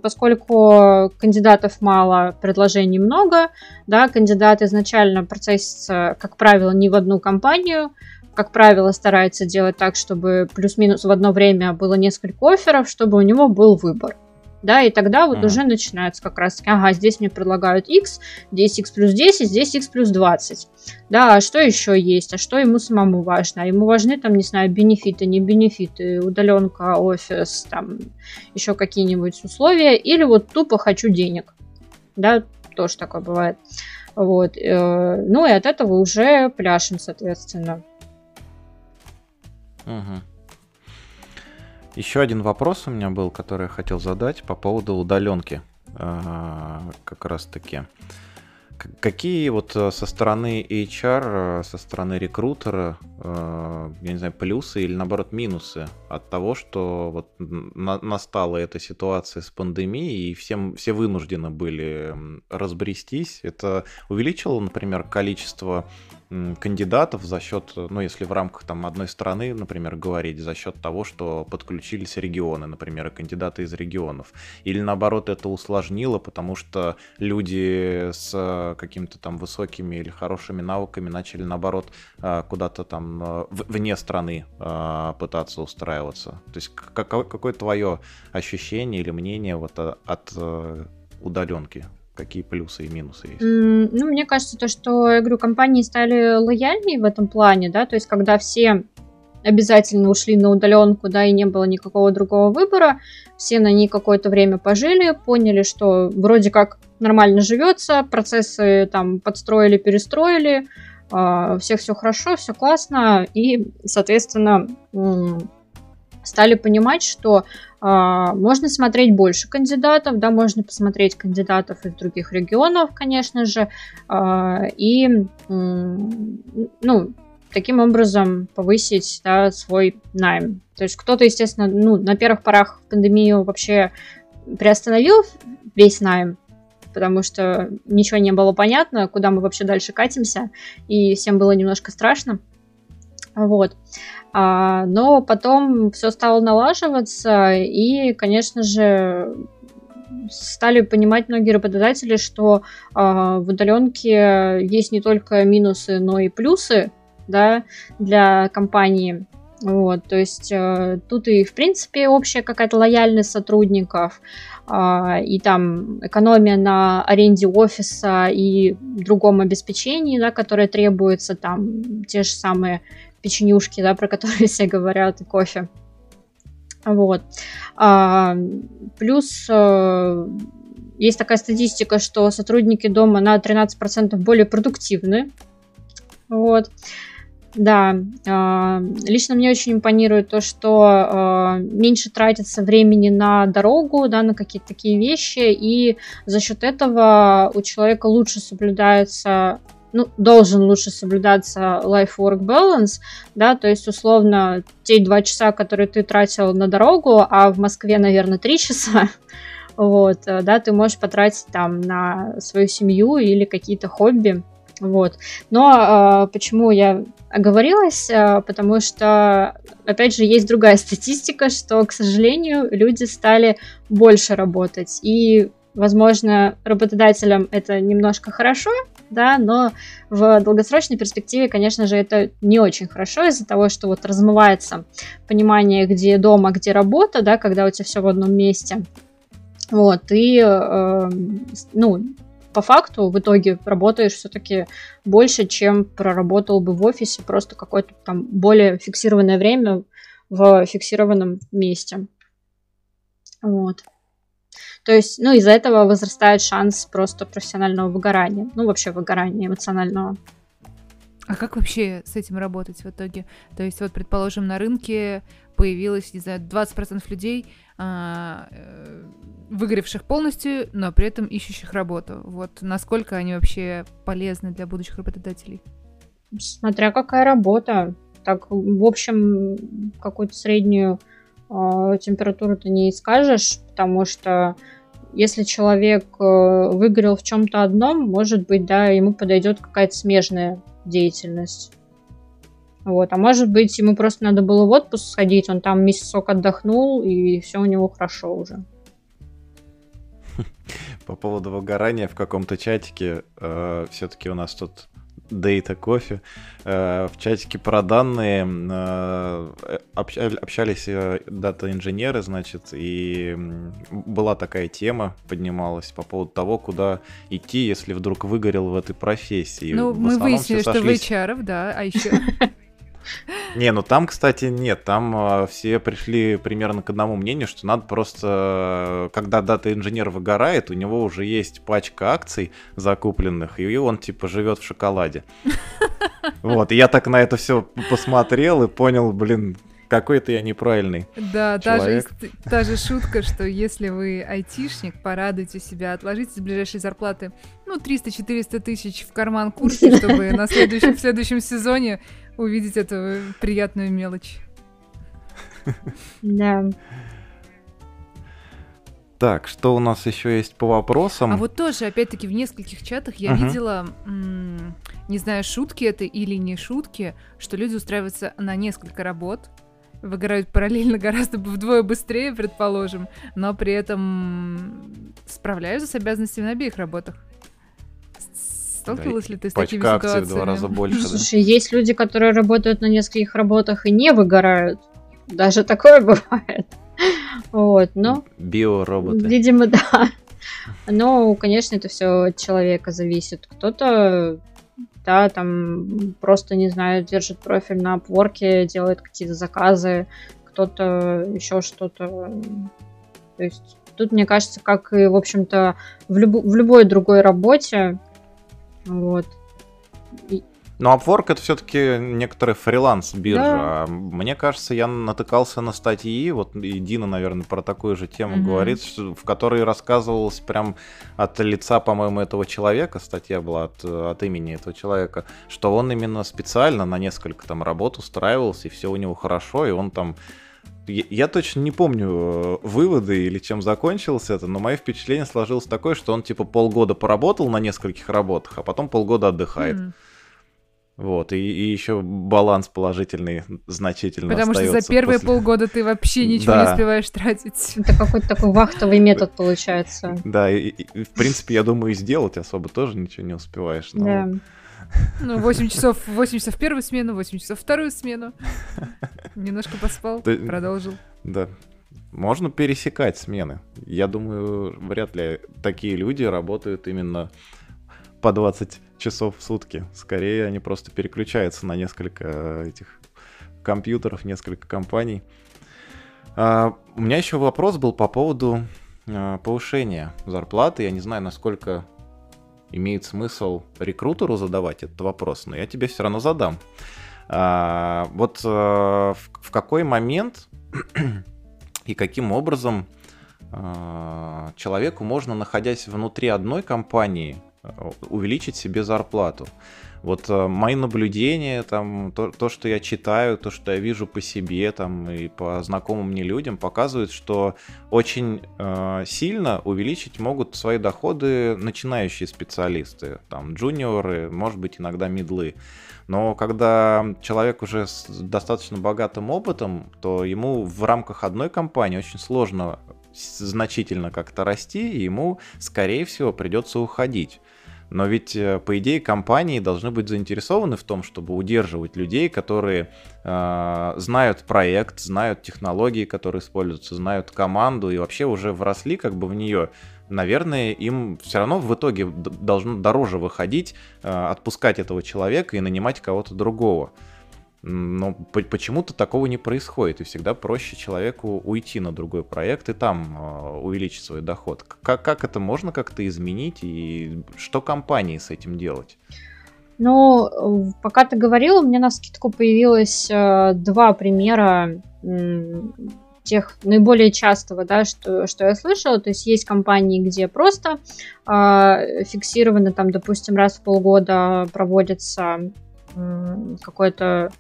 поскольку кандидатов мало, предложений много, да, кандидат изначально процессится, как правило, не в одну компанию, как правило, старается делать так, чтобы плюс-минус в одно время было несколько офферов, чтобы у него был выбор да, и тогда вот mm-hmm. уже начинается как раз, ага, здесь мне предлагают x, здесь x плюс 10, здесь x плюс 20, да, а что еще есть, а что ему самому важно, а ему важны там, не знаю, бенефиты, не бенефиты, удаленка, офис, там, еще какие-нибудь условия, или вот тупо хочу денег, да, тоже такое бывает, вот, э, ну и от этого уже пляшем, соответственно. Угу. Еще один вопрос у меня был, который я хотел задать по поводу удаленки. А, как раз таки. Какие вот э, со стороны HR, э, со стороны рекрутера, э, я не знаю, плюсы или наоборот минусы от того, что вот настала эта ситуация с пандемией, и всем, все вынуждены были разбрестись? Это увеличило, например, количество кандидатов за счет, ну, если в рамках там одной страны, например, говорить, за счет того, что подключились регионы, например, кандидаты из регионов. Или наоборот это усложнило, потому что люди с какими-то там высокими или хорошими навыками начали наоборот а, куда-то там вне страны пытаться устраиваться. То есть какое твое ощущение или мнение вот от удаленки? Какие плюсы и минусы есть? Mm, ну, мне кажется, то, что, я говорю, компании стали лояльнее в этом плане, да, то есть когда все обязательно ушли на удаленку, да, и не было никакого другого выбора, все на ней какое-то время пожили, поняли, что вроде как нормально живется, процессы там подстроили, перестроили, у всех все хорошо, все классно, и, соответственно, стали понимать, что можно смотреть больше кандидатов, да, можно посмотреть кандидатов из других регионов, конечно же, а, и, ну, таким образом повысить да, свой найм. То есть кто-то, естественно, ну, на первых порах пандемию вообще приостановил весь найм, потому что ничего не было понятно, куда мы вообще дальше катимся, и всем было немножко страшно. Вот. А, но потом все стало налаживаться, и, конечно же, стали понимать многие работодатели, что а, в удаленке есть не только минусы, но и плюсы да, для компании. Вот, то есть э, тут и, в принципе, общая какая-то лояльность сотрудников, и там экономия на аренде офиса и другом обеспечении, да, которое требуется, там те же самые печенюшки, да, про которые все говорят, и кофе. Вот. А, плюс э, есть такая статистика, что сотрудники дома на 13% более продуктивны. Вот. Да, э, лично мне очень импонирует то, что э, меньше тратится времени на дорогу, да, на какие-то такие вещи, и за счет этого у человека лучше соблюдается ну, должен лучше соблюдаться life-work balance, да, то есть, условно, те два часа, которые ты тратил на дорогу, а в Москве, наверное, три часа, вот, да, ты можешь потратить там на свою семью или какие-то хобби, вот. Но э, почему я оговорилась? Э, потому что, опять же, есть другая статистика, что, к сожалению, люди стали больше работать. И, возможно, работодателям это немножко хорошо, да, но в долгосрочной перспективе, конечно же, это не очень хорошо из-за того, что вот размывается понимание, где дома, где работа, да, когда у тебя все в одном месте. Вот, и, э, ну, по факту в итоге работаешь все-таки больше, чем проработал бы в офисе, просто какое-то там более фиксированное время в фиксированном месте. Вот. То есть, ну, из-за этого возрастает шанс просто профессионального выгорания. Ну, вообще выгорания эмоционального. А как вообще с этим работать в итоге? То есть, вот, предположим, на рынке появилось, не знаю, 20% людей, а, э, выгоревших полностью, но при этом ищущих работу. Вот насколько они вообще полезны для будущих работодателей? Смотря какая работа. Так, в общем, какую-то среднюю э, температуру ты не скажешь, потому что если человек э, выгорел в чем-то одном, может быть, да, ему подойдет какая-то смежная деятельность. Вот. А может быть, ему просто надо было в отпуск сходить, он там месяцок отдохнул, и все у него хорошо уже. По поводу выгорания в каком-то чатике, э, все-таки у нас тут Дейта кофе. Э, в чатике про данные э, общались э, дата-инженеры, значит, и была такая тема, поднималась по поводу того, куда идти, если вдруг выгорел в этой профессии. Ну, мы выяснили, что вы HR, да, а еще... Не, ну там, кстати, нет, там э, все пришли примерно к одному мнению, что надо просто, когда дата-инженер выгорает, у него уже есть пачка акций закупленных, и он типа живет в шоколаде. Вот, и я так на это все посмотрел и понял, блин, какой-то я неправильный Да, та же, та же шутка, что если вы айтишник, порадуйте себя, отложите с ближайшей зарплаты, ну, 300-400 тысяч в карман курса, чтобы на следующем, в следующем сезоне увидеть эту приятную мелочь. Да. Так, что у нас еще есть по вопросам? А вот тоже, опять-таки, в нескольких чатах я uh-huh. видела, не знаю, шутки это или не шутки, что люди устраиваются на несколько работ, выгорают параллельно гораздо вдвое быстрее, предположим, но при этом справляются с обязанностями на обеих работах. Сталкивалась да, ли ты с такими ситуациями? в два раза больше. Ну, слушай, да? есть люди, которые работают на нескольких работах и не выгорают. Даже такое бывает. Вот, но... Биороботы. Видимо, да. Но, конечно, это все от человека зависит. Кто-то, да, там просто, не знаю, держит профиль на опворке, делает какие-то заказы, кто-то еще что-то. То есть тут, мне кажется, как и, в общем-то, в, люб- в любой другой работе, вот. Но Upwork это все-таки некоторый фриланс биржа. Да. Мне кажется, я натыкался на статьи, вот и Дина, наверное, про такую же тему mm говорит, что, в которой рассказывалось прям от лица, по-моему, этого человека, статья была от, от имени этого человека, что он именно специально на несколько там работ устраивался, и все у него хорошо, и он там я точно не помню э, выводы или чем закончилось это, но мое впечатление сложилось такое, что он типа полгода поработал на нескольких работах, а потом полгода отдыхает. Mm. Вот, и, и еще баланс положительный значительно Потому что за первые после... полгода ты вообще ничего да. не успеваешь тратить. Это какой-то такой вахтовый метод получается. Да, и, и в принципе, я думаю, и сделать особо тоже ничего не успеваешь. Но... Да. Ну, 8 часов, 8 часов первую смену, 8 часов вторую смену. Немножко поспал, Ты- продолжил. Да. Можно пересекать смены. Я думаю, вряд ли такие люди работают именно по 20 часов в сутки. Скорее, они просто переключаются на несколько э, этих компьютеров, несколько компаний. А, у меня еще вопрос был по поводу э, повышения зарплаты. Я не знаю, насколько имеет смысл рекрутеру задавать этот вопрос, но я тебе все равно задам. А, вот э, в, в какой момент и каким образом э, человеку можно, находясь внутри одной компании, э, увеличить себе зарплату. Вот э, мои наблюдения, там, то, то, что я читаю, то, что я вижу по себе там, и по знакомым мне людям, показывает, что очень э, сильно увеличить могут свои доходы начинающие специалисты, там, джуниоры, может быть, иногда медлы. Но когда человек уже с достаточно богатым опытом, то ему в рамках одной компании очень сложно значительно как-то расти, и ему, скорее всего, придется уходить. Но ведь, э, по идее, компании должны быть заинтересованы в том, чтобы удерживать людей, которые э, знают проект, знают технологии, которые используются, знают команду и вообще уже вросли как бы в нее. Наверное, им все равно в итоге должно дороже выходить, э, отпускать этого человека и нанимать кого-то другого. Но по- почему-то такого не происходит, и всегда проще человеку уйти на другой проект и там э, увеличить свой доход. Как, как это можно как-то изменить, и что компании с этим делать? Ну, пока ты говорил, у меня на скидку появилось э, два примера тех наиболее частого, да, что, что я слышала. То есть есть компании, где просто э, фиксированно, там, допустим, раз в полгода проводится м, какой-то,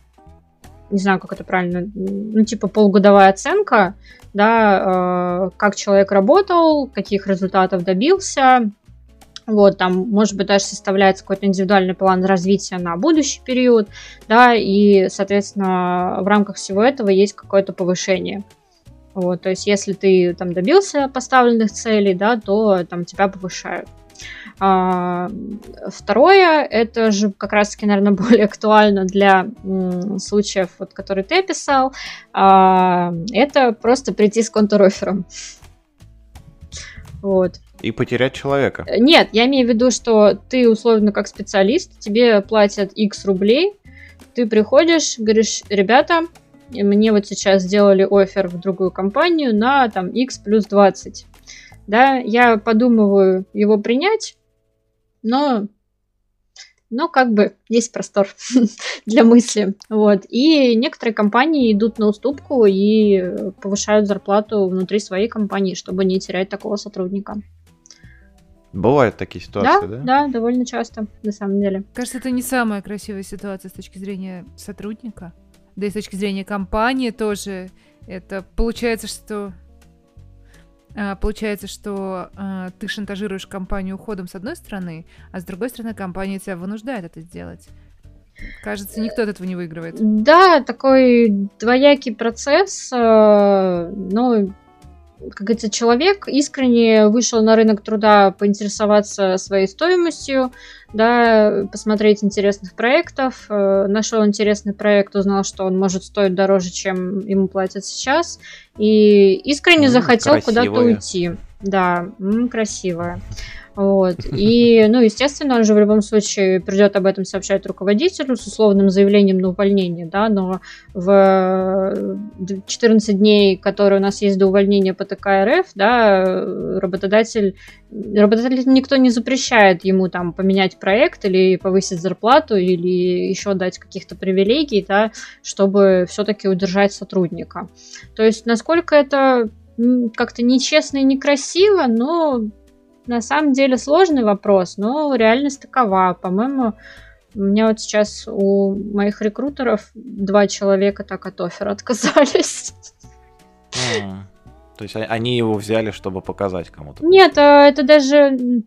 не знаю, как это правильно, ну, типа полугодовая оценка, да, э, как человек работал, каких результатов добился, вот, там, может быть, даже составляется какой-то индивидуальный план развития на будущий период, да, и, соответственно, в рамках всего этого есть какое-то повышение. Вот, то есть, если ты там добился поставленных целей, да, то там тебя повышают. А, второе, это же как раз-таки, наверное, более актуально для м, случаев, вот, которые ты описал, а, это просто прийти с контурофером. Вот. И потерять человека. Нет, я имею в виду, что ты условно как специалист, тебе платят X рублей, ты приходишь, говоришь, ребята, мне вот сейчас сделали офер в другую компанию на там X плюс 20. Да, я подумываю его принять, но, но как бы есть простор для мысли. Вот. И некоторые компании идут на уступку и повышают зарплату внутри своей компании, чтобы не терять такого сотрудника. Бывают такие ситуации, да? Да, довольно часто, на самом деле. Кажется, это не самая красивая ситуация с точки зрения сотрудника. Да и с точки зрения компании тоже. Это получается, что Получается, что а, ты шантажируешь компанию уходом с одной стороны, а с другой стороны компания тебя вынуждает это сделать. Кажется, никто от этого не выигрывает. Да, такой двоякий процесс. э, Ну, как говорится, человек искренне вышел на рынок труда поинтересоваться своей стоимостью, да, посмотреть интересных проектов, э, нашел интересный проект, узнал, что он может стоить дороже, чем ему платят сейчас, и искренне захотел куда-то уйти. Да, красивая. Вот. И, ну, естественно, он же в любом случае придет об этом сообщать руководителю с условным заявлением на увольнение, да, но в 14 дней, которые у нас есть до увольнения по ТК РФ, да, работодатель, работодатель никто не запрещает ему там поменять проект или повысить зарплату или еще дать каких-то привилегий, да, чтобы все-таки удержать сотрудника. То есть, насколько это как-то нечестно и некрасиво, но на самом деле сложный вопрос, но реальность такова. По-моему, у меня вот сейчас у моих рекрутеров два человека так от оффера отказались. М. То есть а- они его взяли, чтобы показать кому-то. Нет, а, это даже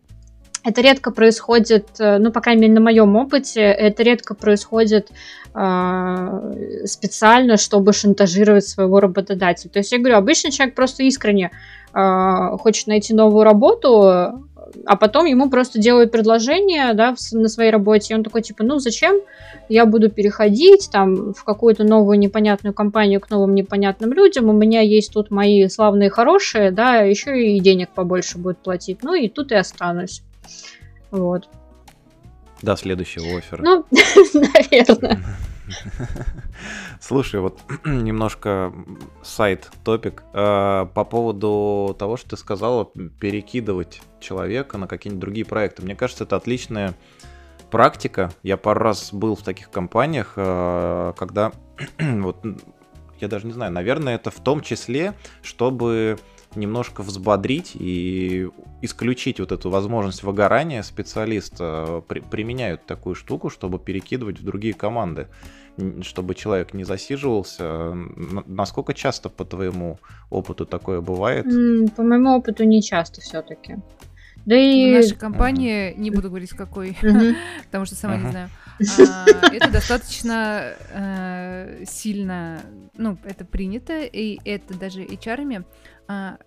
это редко происходит, э, ну, по крайней мере, на моем опыте, это редко происходит а, специально, чтобы шантажировать своего работодателя. То есть я говорю, обычно человек просто искренне а, хочет найти новую работу, а потом ему просто делают предложение, да, на своей работе, и он такой, типа, ну, зачем я буду переходить, там, в какую-то новую непонятную компанию к новым непонятным людям, у меня есть тут мои славные хорошие, да, еще и денег побольше будет платить, ну, и тут и останусь. Вот. До следующего оффера. Ну, наверное. Слушай, вот немножко сайт-топик. Э, по поводу того, что ты сказала, перекидывать человека на какие-нибудь другие проекты. Мне кажется, это отличная практика. Я пару раз был в таких компаниях, э, когда вот я даже не знаю, наверное, это в том числе, чтобы немножко взбодрить и исключить вот эту возможность выгорания, специалиста при, применяют такую штуку, чтобы перекидывать в другие команды, чтобы человек не засиживался. Насколько часто по твоему опыту такое бывает? По моему опыту не часто все-таки. Да и... В нашей компании, не буду говорить какой, потому что сама не знаю, а, это достаточно э, сильно, ну, это принято, и это даже HR-ами а,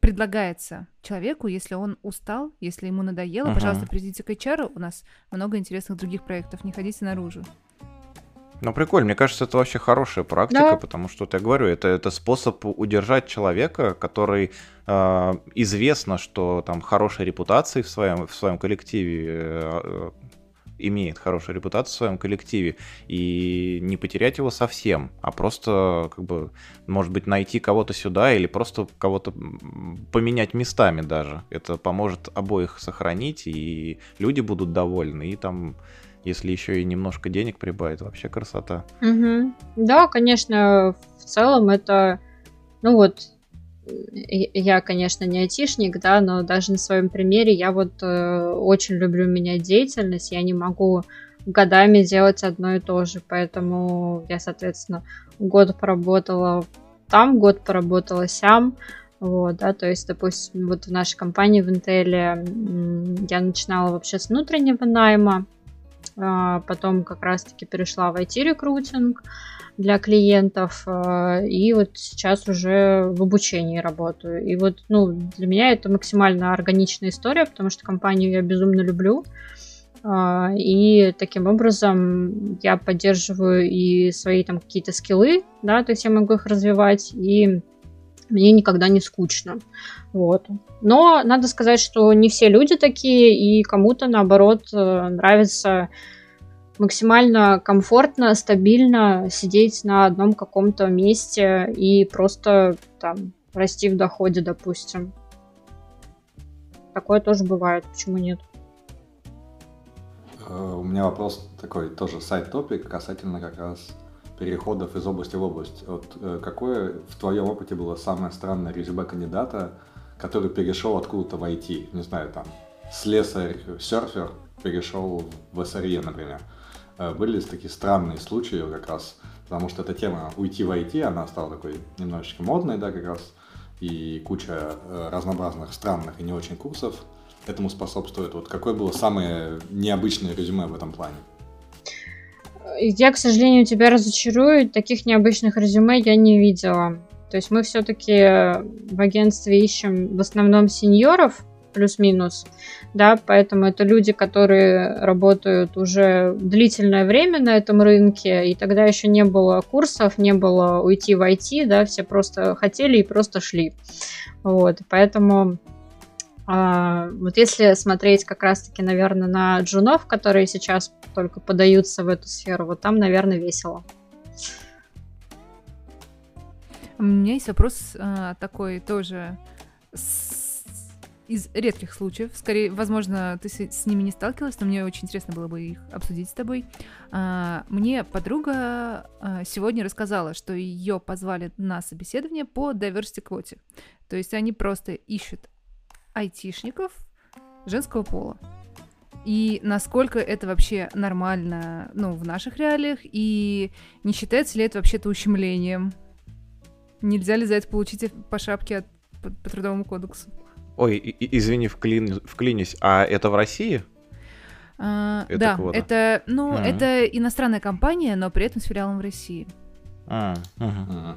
предлагается человеку, если он устал, если ему надоело, uh-huh. пожалуйста, придите к HR, у нас много интересных других проектов, не ходите наружу. Ну, прикольно. Мне кажется, это вообще хорошая практика, да. потому что, вот я говорю, это, это способ удержать человека, который э, известно, что там хорошей репутации в своем, в своем коллективе э, имеет хорошую репутацию в своем коллективе, и не потерять его совсем, а просто, как бы, может быть, найти кого-то сюда или просто кого-то поменять местами даже. Это поможет обоих сохранить, и люди будут довольны, и там если еще и немножко денег прибавит, вообще красота. Угу. Да, конечно, в целом это, ну вот, я, конечно, не айтишник, да, но даже на своем примере я вот э, очень люблю менять деятельность, я не могу годами делать одно и то же, поэтому я, соответственно, год поработала там, год поработала сям, вот, да, то есть, допустим, вот в нашей компании в Интеле я начинала вообще с внутреннего найма, потом как раз-таки перешла в IT-рекрутинг, для клиентов, э, и вот сейчас уже в обучении работаю. И вот, ну, для меня это максимально органичная история, потому что компанию я безумно люблю. Э, и таким образом я поддерживаю и свои там какие-то скиллы, да, то есть я могу их развивать, и мне никогда не скучно. Вот. Но надо сказать, что не все люди такие, и кому-то, наоборот, э, нравится максимально комфортно, стабильно сидеть на одном каком-то месте и просто там расти в доходе, допустим. Такое тоже бывает, почему нет? Э, у меня вопрос такой, тоже сайт-топик, касательно как раз переходов из области в область. Вот э, какое в твоем опыте было самое странное резюме кандидата, который перешел откуда-то в IT? Не знаю, там, слесарь-серфер перешел в SRE, например. Э, были такие странные случаи как раз, потому что эта тема уйти в IT, она стала такой немножечко модной, да, как раз, и куча э, разнообразных странных и не очень курсов этому способствует. Вот какое было самое необычное резюме в этом плане? Я, к сожалению, тебя разочарую. Таких необычных резюме я не видела. То есть мы все-таки в агентстве ищем в основном сеньоров, плюс-минус, да, поэтому это люди, которые работают уже длительное время на этом рынке, и тогда еще не было курсов, не было уйти в IT, да, все просто хотели и просто шли, вот, поэтому вот если смотреть как раз-таки, наверное, на джунов, которые сейчас только подаются в эту сферу, вот там, наверное, весело. У меня есть вопрос а, такой тоже из редких случаев, скорее, возможно, ты с, ними не сталкивалась, но мне очень интересно было бы их обсудить с тобой. А, мне подруга а, сегодня рассказала, что ее позвали на собеседование по diversity квоте. То есть они просто ищут айтишников женского пола. И насколько это вообще нормально, ну, в наших реалиях, и не считается ли это вообще-то ущемлением? Нельзя ли за это получить по шапке от, по, по трудовому кодексу? Ой, извини, вклин, вклинюсь. А это в России? А, это да, квота? это, ну, mm-hmm. это иностранная компания, но при этом с филиалом в России. А, uh-huh.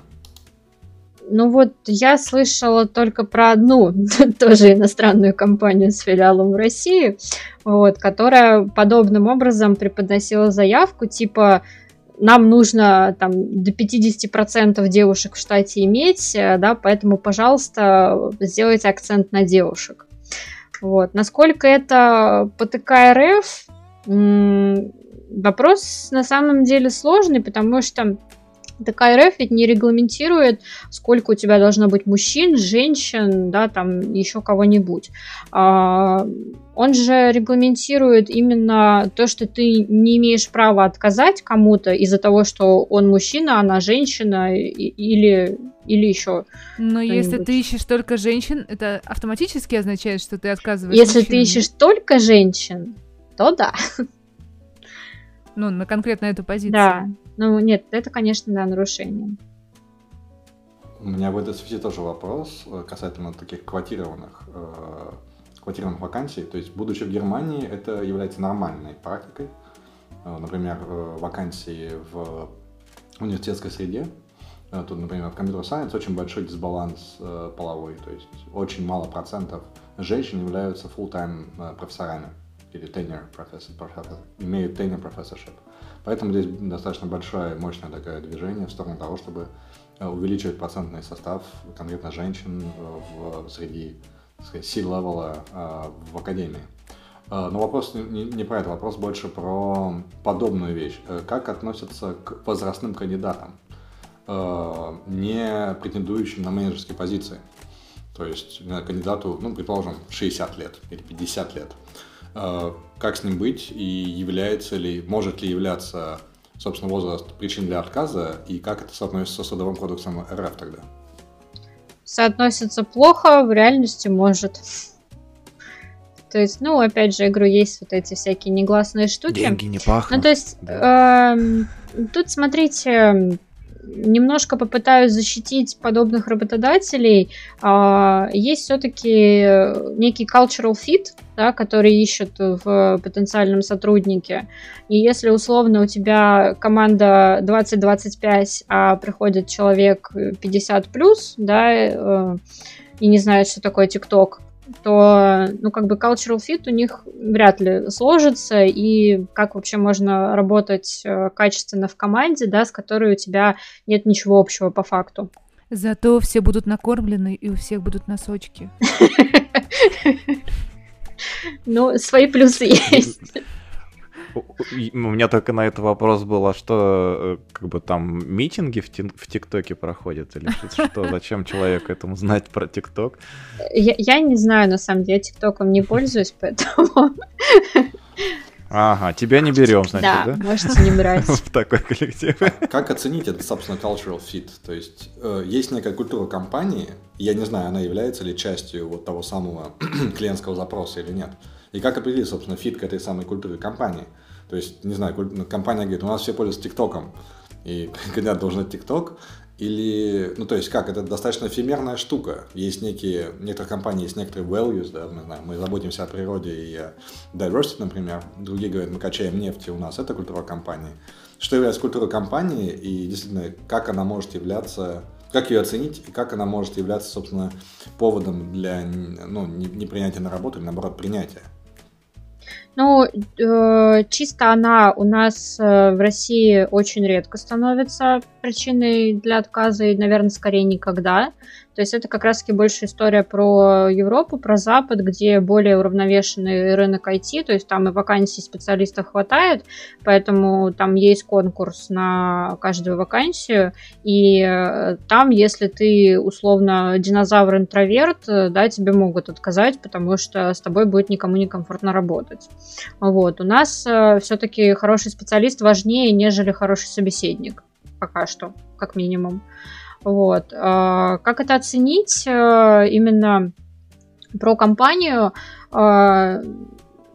Ну вот я слышала только про одну тоже иностранную компанию с филиалом в России, вот, которая подобным образом преподносила заявку, типа нам нужно там до 50% девушек в штате иметь, э, да, поэтому, пожалуйста, сделайте акцент на девушек. Вот. Насколько это ПТК РФ, вопрос на самом деле сложный, потому что ТК РФ ведь не регламентирует, сколько у тебя должно быть мужчин, женщин, да, там еще кого-нибудь. А, он же регламентирует именно то, что ты не имеешь права отказать кому-то из-за того, что он мужчина, она женщина или, или еще. Но если ты ищешь только женщин, это автоматически означает, что ты отказываешь. Если мужчинам. ты ищешь только женщин, то да. Ну, на конкретно эту позицию. Да. Ну, нет, это, конечно, да, нарушение. У меня в этой связи тоже вопрос э, касательно таких квотированных, э, квотированных вакансий. То есть, будучи в Германии, это является нормальной практикой. Э, например, э, вакансии в университетской среде. Тут, например, в Computer Science очень большой дисбаланс половой. То есть, очень мало процентов женщин являются full-time профессорами или tenure professor, professor, имеют tenure professorship. Поэтому здесь достаточно большое, мощное такое движение в сторону того, чтобы э, увеличивать процентный состав конкретно женщин в, среди C-level э, в академии. Э, но вопрос не, не про это, вопрос больше про подобную вещь. Как относятся к возрастным кандидатам, не претендующим на менеджерские позиции? То есть кандидату, ну, предположим, 60 лет или 50 лет. Э, как с ним быть и является ли, может ли являться, собственно, возраст причин для отказа и как это соотносится с Судовым кодексом РФ тогда? Соотносится плохо, в реальности может. То есть, ну, опять же, игру есть вот эти всякие негласные штуки. Деньги не пахнут. Ну, то есть, да. э, тут, смотрите, немножко попытаюсь защитить подобных работодателей. А, есть все-таки некий cultural fit, да, который ищут в потенциальном сотруднике. И если условно у тебя команда 20-25, а приходит человек 50 плюс, да, э, и не знает, что такое ТикТок, то, ну, как бы cultural fit у них вряд ли сложится, и как вообще можно работать э, качественно в команде, да, с которой у тебя нет ничего общего по факту. Зато все будут накормлены, и у всех будут носочки. Ну, свои плюсы есть. У меня только на это вопрос был, а что, э, как бы там митинги в, в ТикТоке проходят или что? Зачем человеку этому знать про ТикТок? Я, я не знаю, на самом деле, ТикТоком не пользуюсь, поэтому... Ага, тебя не берем, значит, да? Да, можете не брать. В такой коллектив. Как оценить этот, собственно, cultural fit? То есть, э, есть некая культура компании, я не знаю, она является ли частью вот того самого клиентского запроса или нет. И как определить, собственно, fit к этой самой культуре компании? То есть, не знаю, ну, компания говорит, у нас все пользуются ТикТоком, и кандидат должен ТикТок, или, ну, то есть, как, это достаточно эфемерная штука. Есть некие, в некоторых компаниях есть некоторые values, да, мы знаем, мы заботимся о природе и о diversity, например. Другие говорят, мы качаем нефть, и у нас это культура компании. Что является культурой компании, и действительно, как она может являться как ее оценить и как она может являться, собственно, поводом для ну, непринятия на работу или, наоборот, принятия? Ну, э, чисто она у нас э, в России очень редко становится причиной для отказа и, наверное, скорее никогда. То есть это как раз-таки больше история про Европу, про Запад, где более уравновешенный рынок IT, то есть там и вакансий специалистов хватает, поэтому там есть конкурс на каждую вакансию, и э, там, если ты условно динозавр-интроверт, э, да, тебе могут отказать, потому что с тобой будет никому не комфортно работать. Вот. У нас э, все-таки хороший специалист важнее, нежели хороший собеседник. Пока что, как минимум. Вот. А, как это оценить э, именно про компанию? А,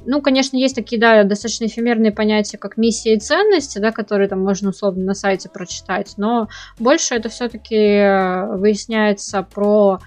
ну, конечно, есть такие, да, достаточно эфемерные понятия, как миссия и ценности, да, которые там можно условно на сайте прочитать, но больше это все-таки выясняется про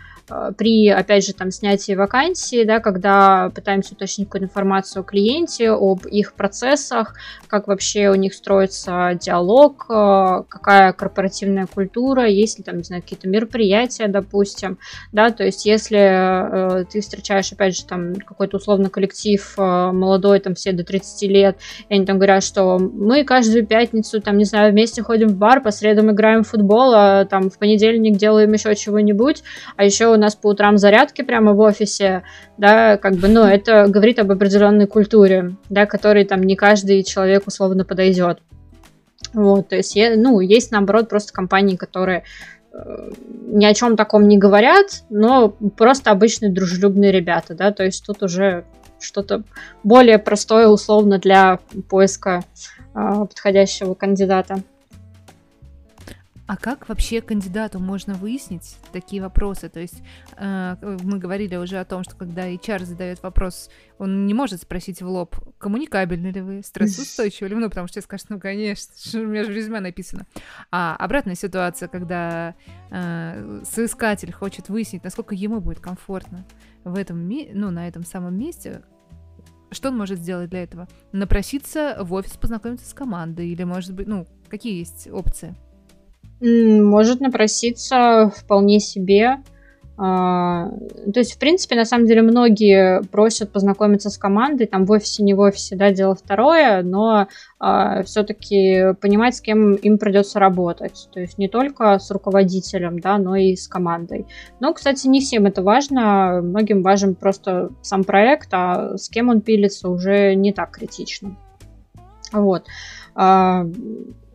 при, опять же, там, снятии вакансии, да, когда пытаемся уточнить какую-то информацию о клиенте, об их процессах, как вообще у них строится диалог, э, какая корпоративная культура, есть ли там, не знаю, какие-то мероприятия, допустим, да, то есть если э, ты встречаешь, опять же, там, какой-то условно коллектив э, молодой, там, все до 30 лет, и они там говорят, что мы каждую пятницу, там, не знаю, вместе ходим в бар, по средам играем в футбол, а там в понедельник делаем еще чего-нибудь, а еще у нас по утрам зарядки прямо в офисе, да, как бы, ну, это говорит об определенной культуре, да, которой там не каждый человек условно подойдет. Вот, то есть, ну, есть, наоборот, просто компании, которые э, ни о чем таком не говорят, но просто обычные дружелюбные ребята, да, то есть тут уже что-то более простое условно для поиска э, подходящего кандидата. А как вообще кандидату можно выяснить такие вопросы? То есть э, мы говорили уже о том, что когда HR задает вопрос, он не может спросить в лоб, коммуникабельны ли вы, стрессоустойчивы ли вы, ну, потому что скажет, ну, конечно, у меня же в резюме написано. А обратная ситуация, когда э, соискатель хочет выяснить, насколько ему будет комфортно в этом, ну, на этом самом месте, что он может сделать для этого? Напроситься в офис, познакомиться с командой, или, может быть, ну, какие есть опции? Может напроситься вполне себе. А, то есть, в принципе, на самом деле многие просят познакомиться с командой, там в офисе, не в офисе, да, дело второе, но а, все-таки понимать, с кем им придется работать. То есть не только с руководителем, да, но и с командой. Но, кстати, не всем это важно, многим важен просто сам проект, а с кем он пилится уже не так критично. Вот.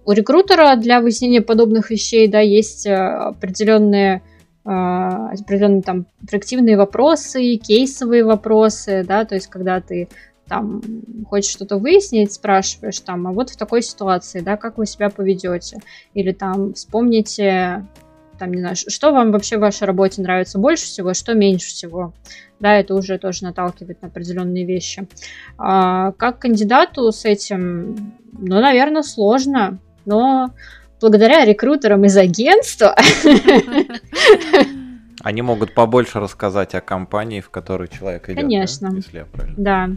У рекрутера для выяснения подобных вещей, да, есть э, определенные э, определенные там проективные вопросы, кейсовые вопросы, да, то есть когда ты там хочешь что-то выяснить, спрашиваешь там, а вот в такой ситуации, да, как вы себя поведете, или там вспомните, там, не знаю, что вам вообще в вашей работе нравится больше всего, что меньше всего, да, это уже тоже наталкивает на определенные вещи. А, как кандидату с этим, ну, наверное, сложно, но благодаря рекрутерам из агентства... Они могут побольше рассказать о компании, в которой человек идет. Конечно. Да? Если я правильно. Да.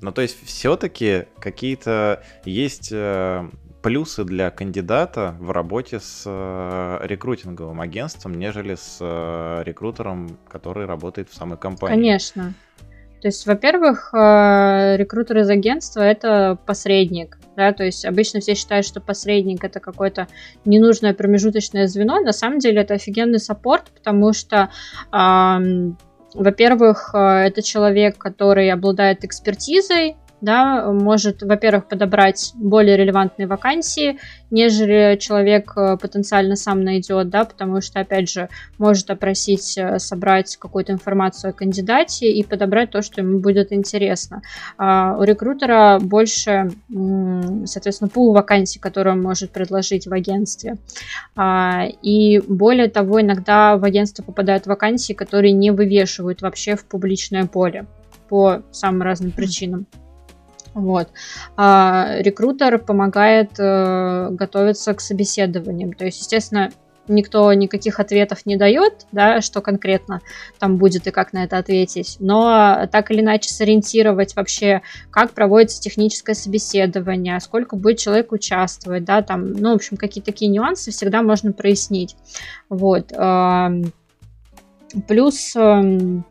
Ну, то есть, все-таки какие-то есть э, плюсы для кандидата в работе с э, рекрутинговым агентством, нежели с э, рекрутером, который работает в самой компании. Конечно. То есть, во-первых, рекрутер из агентства это посредник да, то есть обычно все считают, что посредник это какое-то ненужное промежуточное звено, на самом деле это офигенный саппорт, потому что э, во-первых, это человек, который обладает экспертизой, да, может, во-первых, подобрать более релевантные вакансии, нежели человек э, потенциально сам найдет, да, потому что, опять же, может опросить, э, собрать какую-то информацию о кандидате и подобрать то, что ему будет интересно. А у рекрутера больше, соответственно, пул вакансий, которые он может предложить в агентстве. А, и более того, иногда в агентство попадают вакансии, которые не вывешивают вообще в публичное поле по самым разным причинам. Вот. А рекрутер помогает э, готовиться к собеседованиям. То есть, естественно, никто никаких ответов не дает, да, что конкретно там будет и как на это ответить, но так или иначе сориентировать вообще, как проводится техническое собеседование, сколько будет человек участвовать, да, там, ну, в общем, какие-то такие нюансы всегда можно прояснить. Вот. Плюс, эм,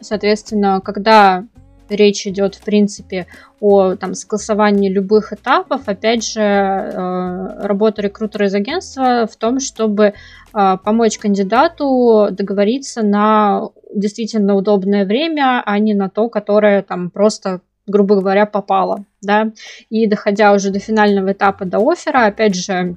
соответственно, когда речь идет, в принципе, о там, согласовании любых этапов. Опять же, э, работа рекрутера из агентства в том, чтобы э, помочь кандидату договориться на действительно удобное время, а не на то, которое там просто грубо говоря, попало, да, и доходя уже до финального этапа, до оффера, опять же,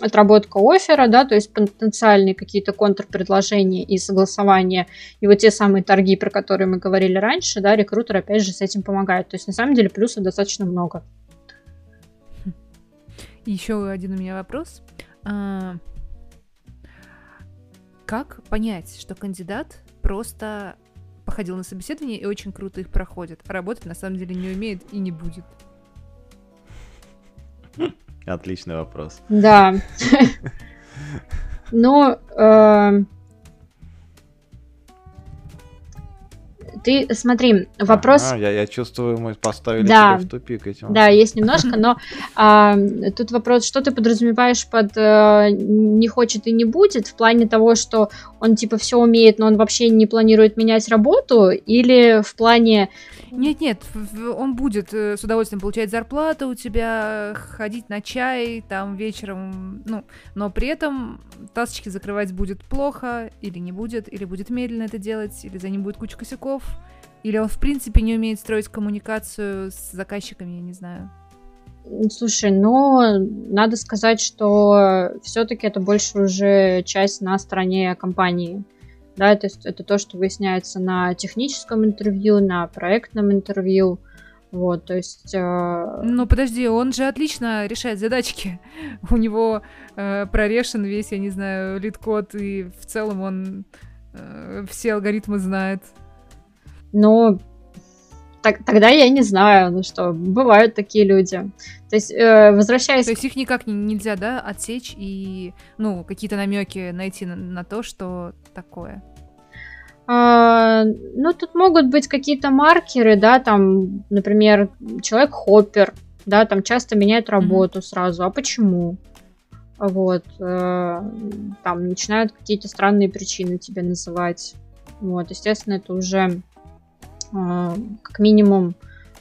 отработка оффера, да, то есть потенциальные какие-то контрпредложения и согласования, и вот те самые торги, про которые мы говорили раньше, да, рекрутер опять же с этим помогает. То есть на самом деле плюсов достаточно много. Еще один у меня вопрос. А, как понять, что кандидат просто походил на собеседование и очень круто их проходит, а работать на самом деле не умеет и не будет? Отличный вопрос. Да. Ну, э, ты смотри, вопрос... Я, чувствую, мы поставили да. в тупик этим. Да, есть немножко, но а, тут вопрос, что ты подразумеваешь под э, «не хочет и не будет» в плане того, что он типа все умеет, но он вообще не планирует менять работу, или в плане нет-нет, в- в- он будет э, с удовольствием получать зарплату у тебя, ходить на чай, там вечером, ну, но при этом тасочки закрывать будет плохо, или не будет, или будет медленно это делать, или за ним будет куча косяков, или он в принципе не умеет строить коммуникацию с заказчиками, я не знаю. слушай, но надо сказать, что все-таки это больше уже часть на стороне компании. Да, то есть это то, что выясняется на техническом интервью, на проектном интервью. Вот, то есть... э, Ну, подожди, он же отлично решает задачки. У него э, прорешен весь, я не знаю, LeetCode, и в целом он э, все алгоритмы знает. Ну, так, тогда я не знаю, ну что, бывают такие люди. То есть, э, возвращаясь То есть их никак не- нельзя, да, отсечь и, ну, какие-то намеки найти на, на то, что такое. А, ну, тут могут быть какие-то маркеры, да, там, например, человек хоппер, да, там часто меняет работу сразу. А почему? Вот, э, там начинают какие-то странные причины тебе называть. Вот, естественно, это уже как минимум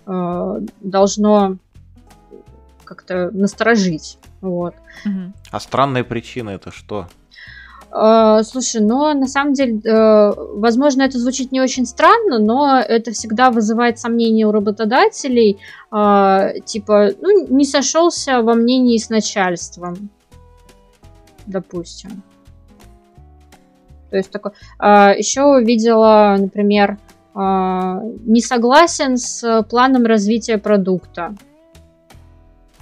э, должно как-то насторожить. Вот. А странные причины это что? Э, Слушай, но на самом деле, э, возможно, это звучит не очень странно, но это всегда вызывает сомнения у работодателей. э, Типа, ну, не сошелся во мнении с начальством, допустим. То есть такой. Еще видела, например, э, не согласен с планом развития продукта.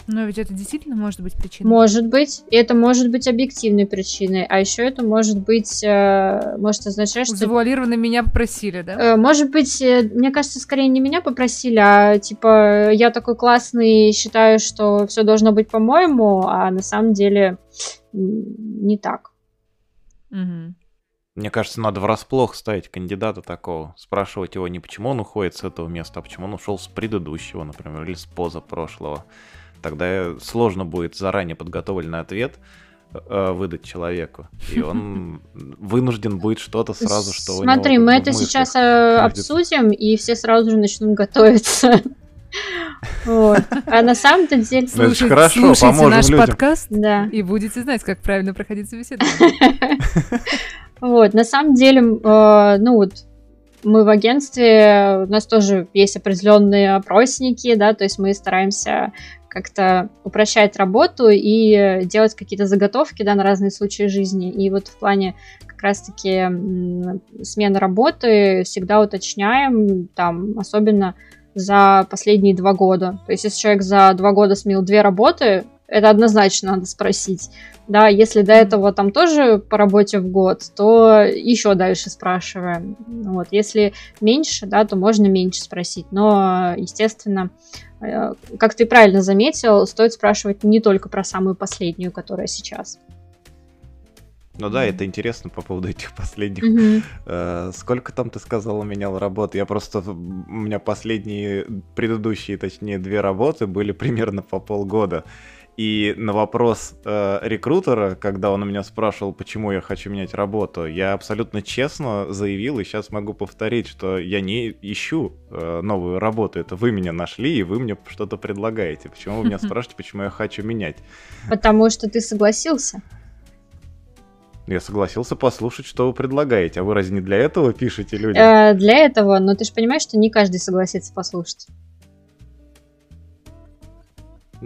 Но ведь это действительно может быть причиной. Может быть, и это может быть объективной причиной, а еще это может быть, э, может означать, что Завуалированно меня попросили, да? Э, Может быть, э, мне кажется, скорее не меня попросили, а типа я такой классный, считаю, что все должно быть по-моему, а на самом деле не так. Мгм. Мне кажется, надо врасплох ставить кандидата такого. Спрашивать его не почему он уходит с этого места, а почему он ушел с предыдущего, например, или с позапрошлого. Тогда сложно будет заранее подготовленный ответ э, выдать человеку. И он вынужден будет что-то сразу, что у него Смотри, мы это мыслях сейчас э, обсудим, и все сразу же начнут готовиться. Вот. А на самом-то деле... Ну, Слушайте- хорошо, слушайте поможем наш людям. подкаст Да. и будете знать, как правильно проходить собеседование. Вот, на самом деле, э, ну вот, мы в агентстве, у нас тоже есть определенные опросники, да, то есть мы стараемся как-то упрощать работу и делать какие-то заготовки, да, на разные случаи жизни. И вот в плане как раз-таки смены работы всегда уточняем, там, особенно за последние два года. То есть если человек за два года сменил две работы, это однозначно надо спросить. Да, если до этого там тоже по работе в год, то еще дальше спрашиваем. Вот, если меньше, да, то можно меньше спросить. Но, естественно, э, как ты правильно заметил, стоит спрашивать не только про самую последнюю, которая сейчас. Ну да, это интересно по поводу этих последних. Э, Сколько там ты сказала менял работу? Я просто... У меня последние, предыдущие, точнее, две работы были примерно по полгода. И на вопрос э, рекрутера, когда он у меня спрашивал, почему я хочу менять работу, я абсолютно честно заявил, и сейчас могу повторить, что я не ищу э, новую работу. Это вы меня нашли, и вы мне что-то предлагаете. Почему вы меня спрашиваете, почему я хочу менять? Потому что ты согласился. Я согласился послушать, что вы предлагаете. А вы разве не для этого пишете людям? Э, для этого, но ты же понимаешь, что не каждый согласится послушать.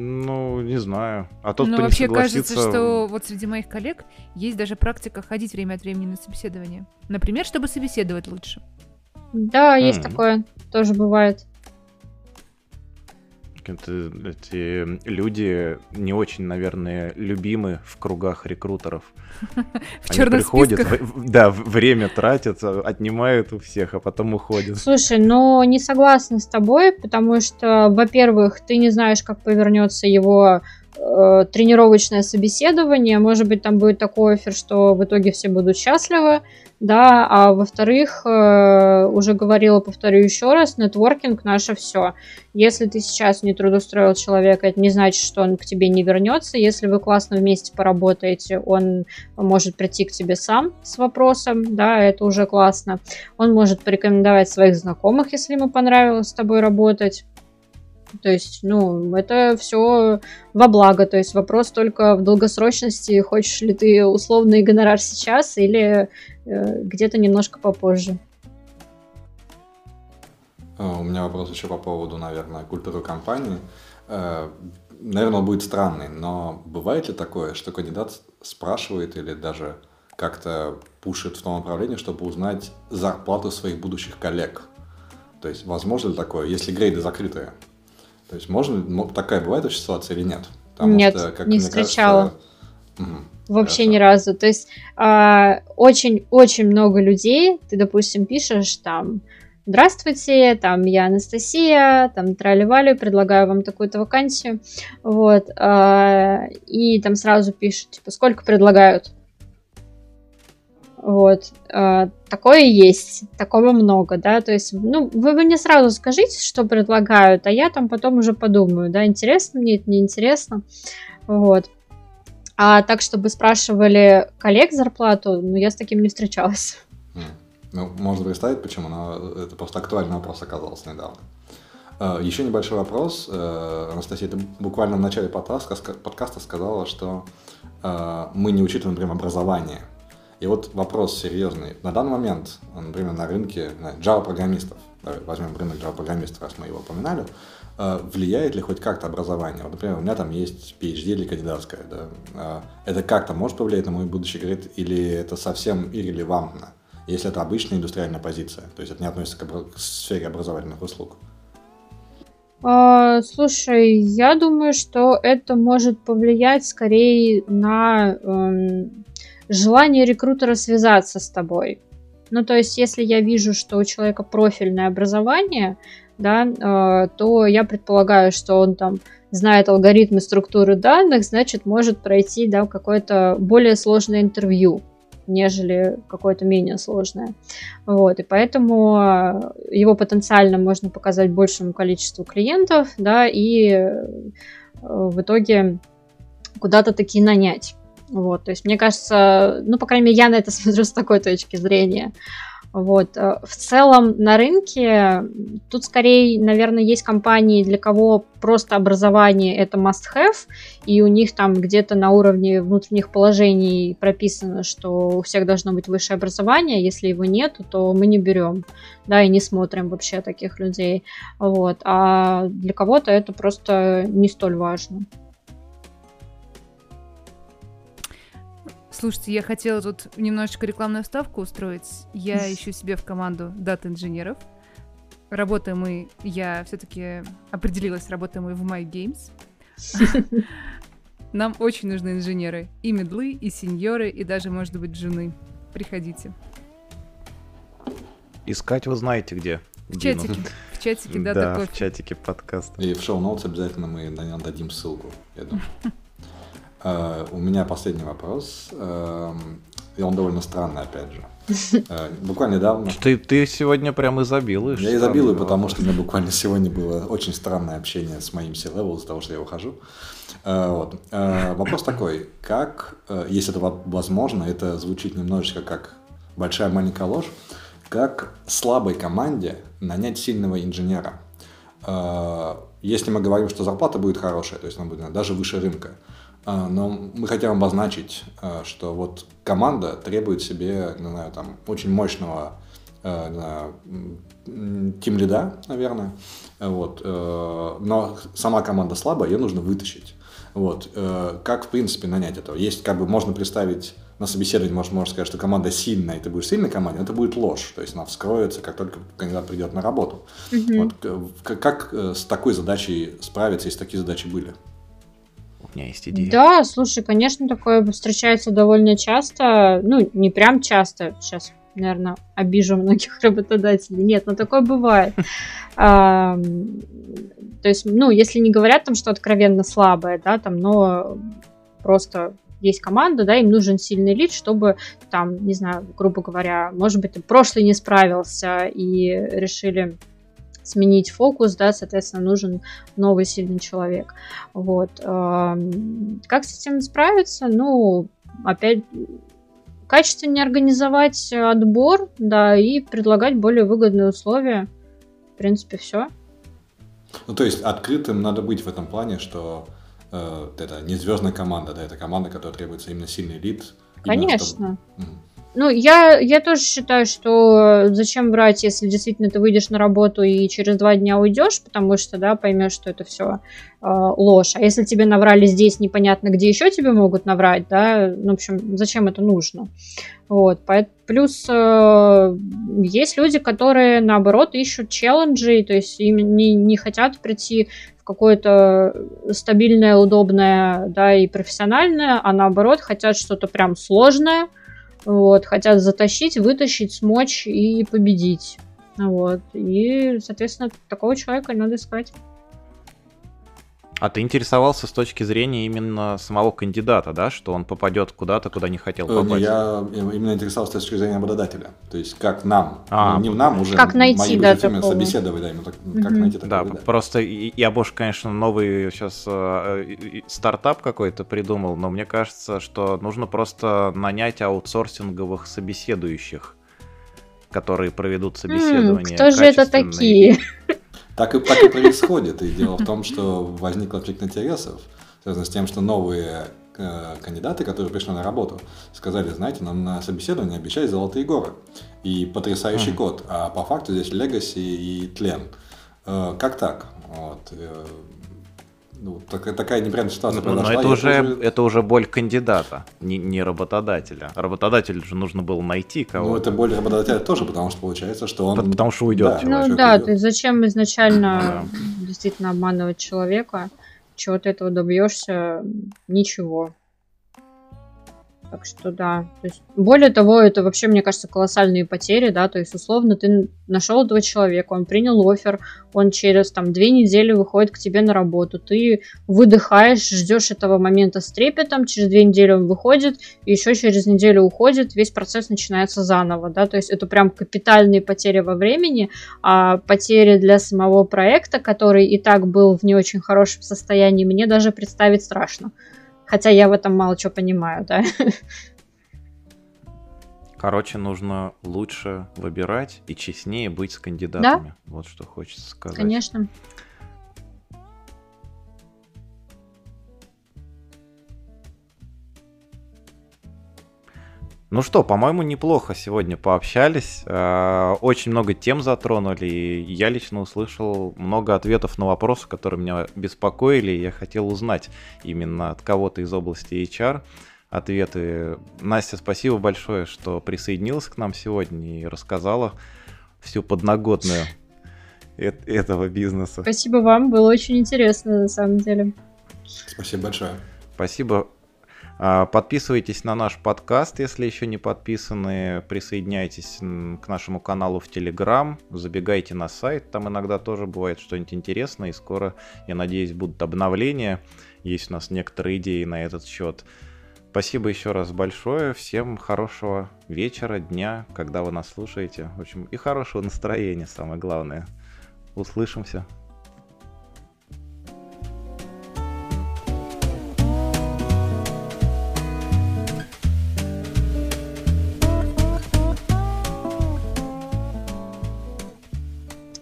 Ну, не знаю. А тот, Ну, кто вообще не согласится... кажется, что вот среди моих коллег есть даже практика ходить время от времени на собеседование. Например, чтобы собеседовать лучше. Да, есть Мгм. такое, тоже бывает. Это, эти люди не очень, наверное, любимы в кругах рекрутеров. В Они черных приходят, в- да, время тратят, отнимают у всех, а потом уходят. Слушай, но не согласна с тобой, потому что, во-первых, ты не знаешь, как повернется его э, тренировочное собеседование, может быть, там будет такой офер, что в итоге все будут счастливы, да, а во-вторых, э, уже говорила, повторю еще раз, нетворкинг наше все. Если ты сейчас не трудоустроил человека, это не значит, что он к тебе не вернется. Если вы классно вместе поработаете, он может прийти к тебе сам с вопросом, да, это уже классно. Он может порекомендовать своих знакомых, если ему понравилось с тобой работать. То есть, ну, это все во благо. То есть вопрос только в долгосрочности, хочешь ли ты условный гонорар сейчас или э, где-то немножко попозже. Э, у меня вопрос еще по поводу, наверное, культуры компании. Э, наверное, он будет странный, но бывает ли такое, что кандидат спрашивает или даже как-то пушит в том направлении, чтобы узнать зарплату своих будущих коллег? То есть, возможно ли такое, если грейды закрытые? То есть можно, такая бывает вообще ситуация или нет? Потому нет, что, как не встречала. Кажется, Вообще хорошо. ни разу. То есть очень-очень а, много людей, ты, допустим, пишешь там, здравствуйте, там я Анастасия, там трали предлагаю вам такую-то вакансию, вот, э, и там сразу пишут, типа, сколько предлагают, вот. Э, такое есть, такого много, да, то есть, ну, вы мне сразу скажите, что предлагают, а я там потом уже подумаю, да, интересно мне это, неинтересно, вот. А так, чтобы спрашивали коллег зарплату, ну, я с таким не встречалась. Ну, можно представить, почему, но это просто актуальный вопрос оказался недавно. Э, Еще небольшой вопрос. Э, Анастасия, ты буквально в начале подкаста сказала, что мы не учитываем, например, образование и вот вопрос серьезный. На данный момент, например, на рынке Java-программистов, возьмем рынок Java-программистов, раз мы его упоминали, э, влияет ли хоть как-то образование? Вот, например, у меня там есть PhD или кандидатская. Да? Э, это как-то может повлиять на мой будущий грейд или это совсем иррелевантно, если это обычная индустриальная позиция, то есть это не относится к, к сфере образовательных услуг? А, слушай, я думаю, что это может повлиять скорее на эм, желание рекрутера связаться с тобой. Ну, то есть, если я вижу, что у человека профильное образование, да, э, то я предполагаю, что он там знает алгоритмы структуры данных, значит, может пройти, да, какое-то более сложное интервью, нежели какое-то менее сложное. Вот, и поэтому э, его потенциально можно показать большему количеству клиентов, да, и э, в итоге куда-то таки нанять. Вот, то есть, мне кажется, ну, по крайней мере, я на это смотрю с такой точки зрения. Вот. Э, в целом на рынке тут скорее, наверное, есть компании, для кого просто образование это must-have, и у них там где-то на уровне внутренних положений прописано, что у всех должно быть высшее образование, если его нет, то мы не берем, да, и не смотрим вообще таких людей. Вот. А для кого-то это просто не столь важно. Слушайте, я хотела тут немножечко рекламную вставку устроить. Я ищу себе в команду дата-инженеров. Работаем мы, я все-таки определилась, работаем мы в My Games. Нам очень нужны инженеры. И медлы, и сеньоры, и даже, может быть, жены. Приходите. Искать вы знаете где. В чатике. В чатике, да, да, в чатике подкаст. И в шоу-ноутс обязательно мы дадим ссылку, я думаю. Uh, у меня последний вопрос, uh, и он довольно странный, опять же. Uh, буквально недавно... Ты, ты сегодня прям изобилуешь. Я изобилую, потому что у меня буквально сегодня было очень странное общение с моим C-level из-за того, что я ухожу. Вот. Вопрос такой, как, если это возможно, это звучит немножечко как большая маленькая ложь, как слабой команде нанять сильного инженера? Если мы говорим, что зарплата будет хорошая, то есть она будет даже выше рынка, но мы хотим обозначить, а, что вот команда требует себе, не знаю, там, очень мощного тим лида, наверное, вот, э, но сама команда слабая, ее нужно вытащить. Вот. Э, как, в принципе, нанять этого? Есть, как бы, можно представить на собеседовании, может, можно сказать, что команда сильная, и ты будешь сильной командой, но это будет ложь. То есть она вскроется, как только кандидат придет на работу. Mm-hmm. Вот. Э, как с такой задачей справиться, если такие задачи были? У меня есть идея. Да, слушай, конечно, такое встречается довольно часто. Ну, не прям часто. Сейчас наверное, обижу многих работодателей. Нет, но такое бывает. То есть, ну, если не говорят там, что откровенно слабое, да, там, но просто есть команда, да, им нужен сильный лид, чтобы там, не знаю, грубо говоря, может быть, прошлый не справился и решили сменить фокус, да, соответственно, нужен новый сильный человек. Вот. Как с этим справиться? Ну, опять качественнее организовать отбор, да, и предлагать более выгодные условия. В принципе, все. Ну, то есть открытым надо быть в этом плане, что э, это не звездная команда, да, это команда, которая требуется именно сильный лид. Конечно. Чтобы... Ну, я, я тоже считаю, что зачем брать, если действительно ты выйдешь на работу и через два дня уйдешь, потому что, да, поймешь, что это все э, ложь. А если тебе наврали здесь, непонятно, где еще тебе могут наврать, да, ну, в общем, зачем это нужно? Вот, плюс э, есть люди, которые, наоборот, ищут челленджи, то есть им не, не хотят прийти в какое-то стабильное, удобное, да, и профессиональное, а наоборот, хотят что-то прям сложное, вот, хотят затащить, вытащить, смочь и победить. Вот. И, соответственно, такого человека надо искать. А ты интересовался с точки зрения именно самого кандидата, да, что он попадет куда-то, куда не хотел э, попасть? Я именно интересовался с точки зрения работодателя. То есть как нам, а, ну, не нам уже, как найти, да, такого. собеседовать, да, именно так, mm-hmm. как найти такого, да, да. просто я, больше, конечно, новый сейчас э, стартап какой-то придумал, но мне кажется, что нужно просто нанять аутсорсинговых собеседующих, которые проведут собеседование. Mm, кто же это такие? Так и, так и происходит. И дело в том, что возник конфликт интересов, связанный с тем, что новые э, кандидаты, которые пришли на работу, сказали, знаете, нам на собеседовании обещали золотые горы и потрясающий mm. код, а по факту здесь легаси и тлен. Э, как так? Вот. Ну, так, такая неприятная ситуация но, произошла. Но это уже, уже, это уже боль кандидата, не, не работодателя. Работодателю же нужно было найти кого-то. Ну, это боль работодателя тоже, потому что получается, что он... Потому что уйдет. Да, ну да, уйдет. то есть зачем изначально действительно обманывать человека? Чего ты этого добьешься? Ничего. Так что да. То есть, более того, это вообще, мне кажется, колоссальные потери, да, то есть, условно, ты нашел этого человека, он принял офер, он через там две недели выходит к тебе на работу, ты выдыхаешь, ждешь этого момента с трепетом, через две недели он выходит, и еще через неделю уходит, весь процесс начинается заново, да, то есть это прям капитальные потери во времени, а потери для самого проекта, который и так был в не очень хорошем состоянии, мне даже представить страшно. Хотя я в этом мало чего понимаю, да. Короче, нужно лучше выбирать и честнее быть с кандидатами. Да? Вот что хочется сказать. Конечно. Ну что, по-моему, неплохо сегодня пообщались. Э, очень много тем затронули. И я лично услышал много ответов на вопросы, которые меня беспокоили. И я хотел узнать именно от кого-то из области HR ответы. Настя, спасибо большое, что присоединилась к нам сегодня и рассказала всю подноготную этого бизнеса. Спасибо вам, было очень интересно на самом деле. Спасибо большое. Спасибо подписывайтесь на наш подкаст, если еще не подписаны. Присоединяйтесь к нашему каналу в Телеграм. Забегайте на сайт, там иногда тоже бывает что-нибудь интересное. И скоро, я надеюсь, будут обновления. Есть у нас некоторые идеи на этот счет. Спасибо еще раз большое. Всем хорошего вечера, дня, когда вы нас слушаете. В общем, и хорошего настроения, самое главное. Услышимся.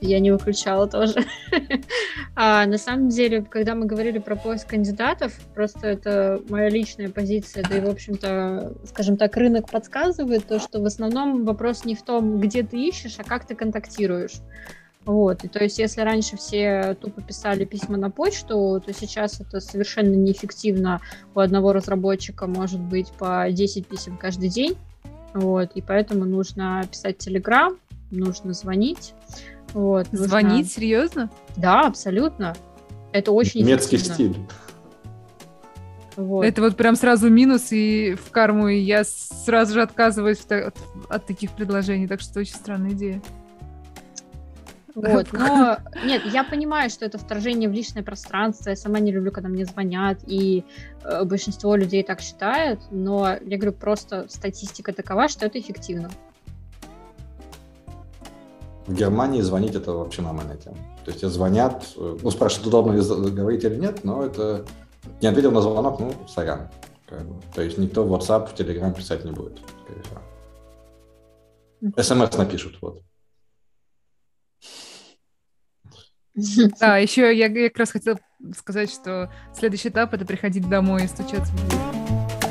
Я не выключала тоже. а, на самом деле, когда мы говорили про поиск кандидатов, просто это моя личная позиция, да и, в общем-то, скажем так, рынок подсказывает то, что в основном вопрос не в том, где ты ищешь, а как ты контактируешь. Вот, и то есть, если раньше все тупо писали письма на почту, то сейчас это совершенно неэффективно. У одного разработчика может быть по 10 писем каждый день. Вот, и поэтому нужно писать Telegram, нужно звонить. Вот, нужно... Звонить, серьезно? Да, абсолютно. Это очень Немецкий стиль. Вот. Это вот прям сразу минус и в карму, и я сразу же отказываюсь от, от таких предложений, так что очень странная идея. Вот, но нет, я понимаю, что это вторжение в личное пространство. Я сама не люблю, когда мне звонят, и э, большинство людей так считают. Но я говорю, просто статистика такова, что это эффективно. В Германии звонить это вообще нормальная тема. То есть тебе звонят, э, ну, спрашивают, удобно ли говорить или нет, но это не ответил на звонок, ну, сорян. Как бы. То есть никто в WhatsApp, в Telegram писать не будет, скорее всего. СМС напишут, вот. Да, еще я, я как раз хотела сказать, что следующий этап это приходить домой и стучаться в дверь.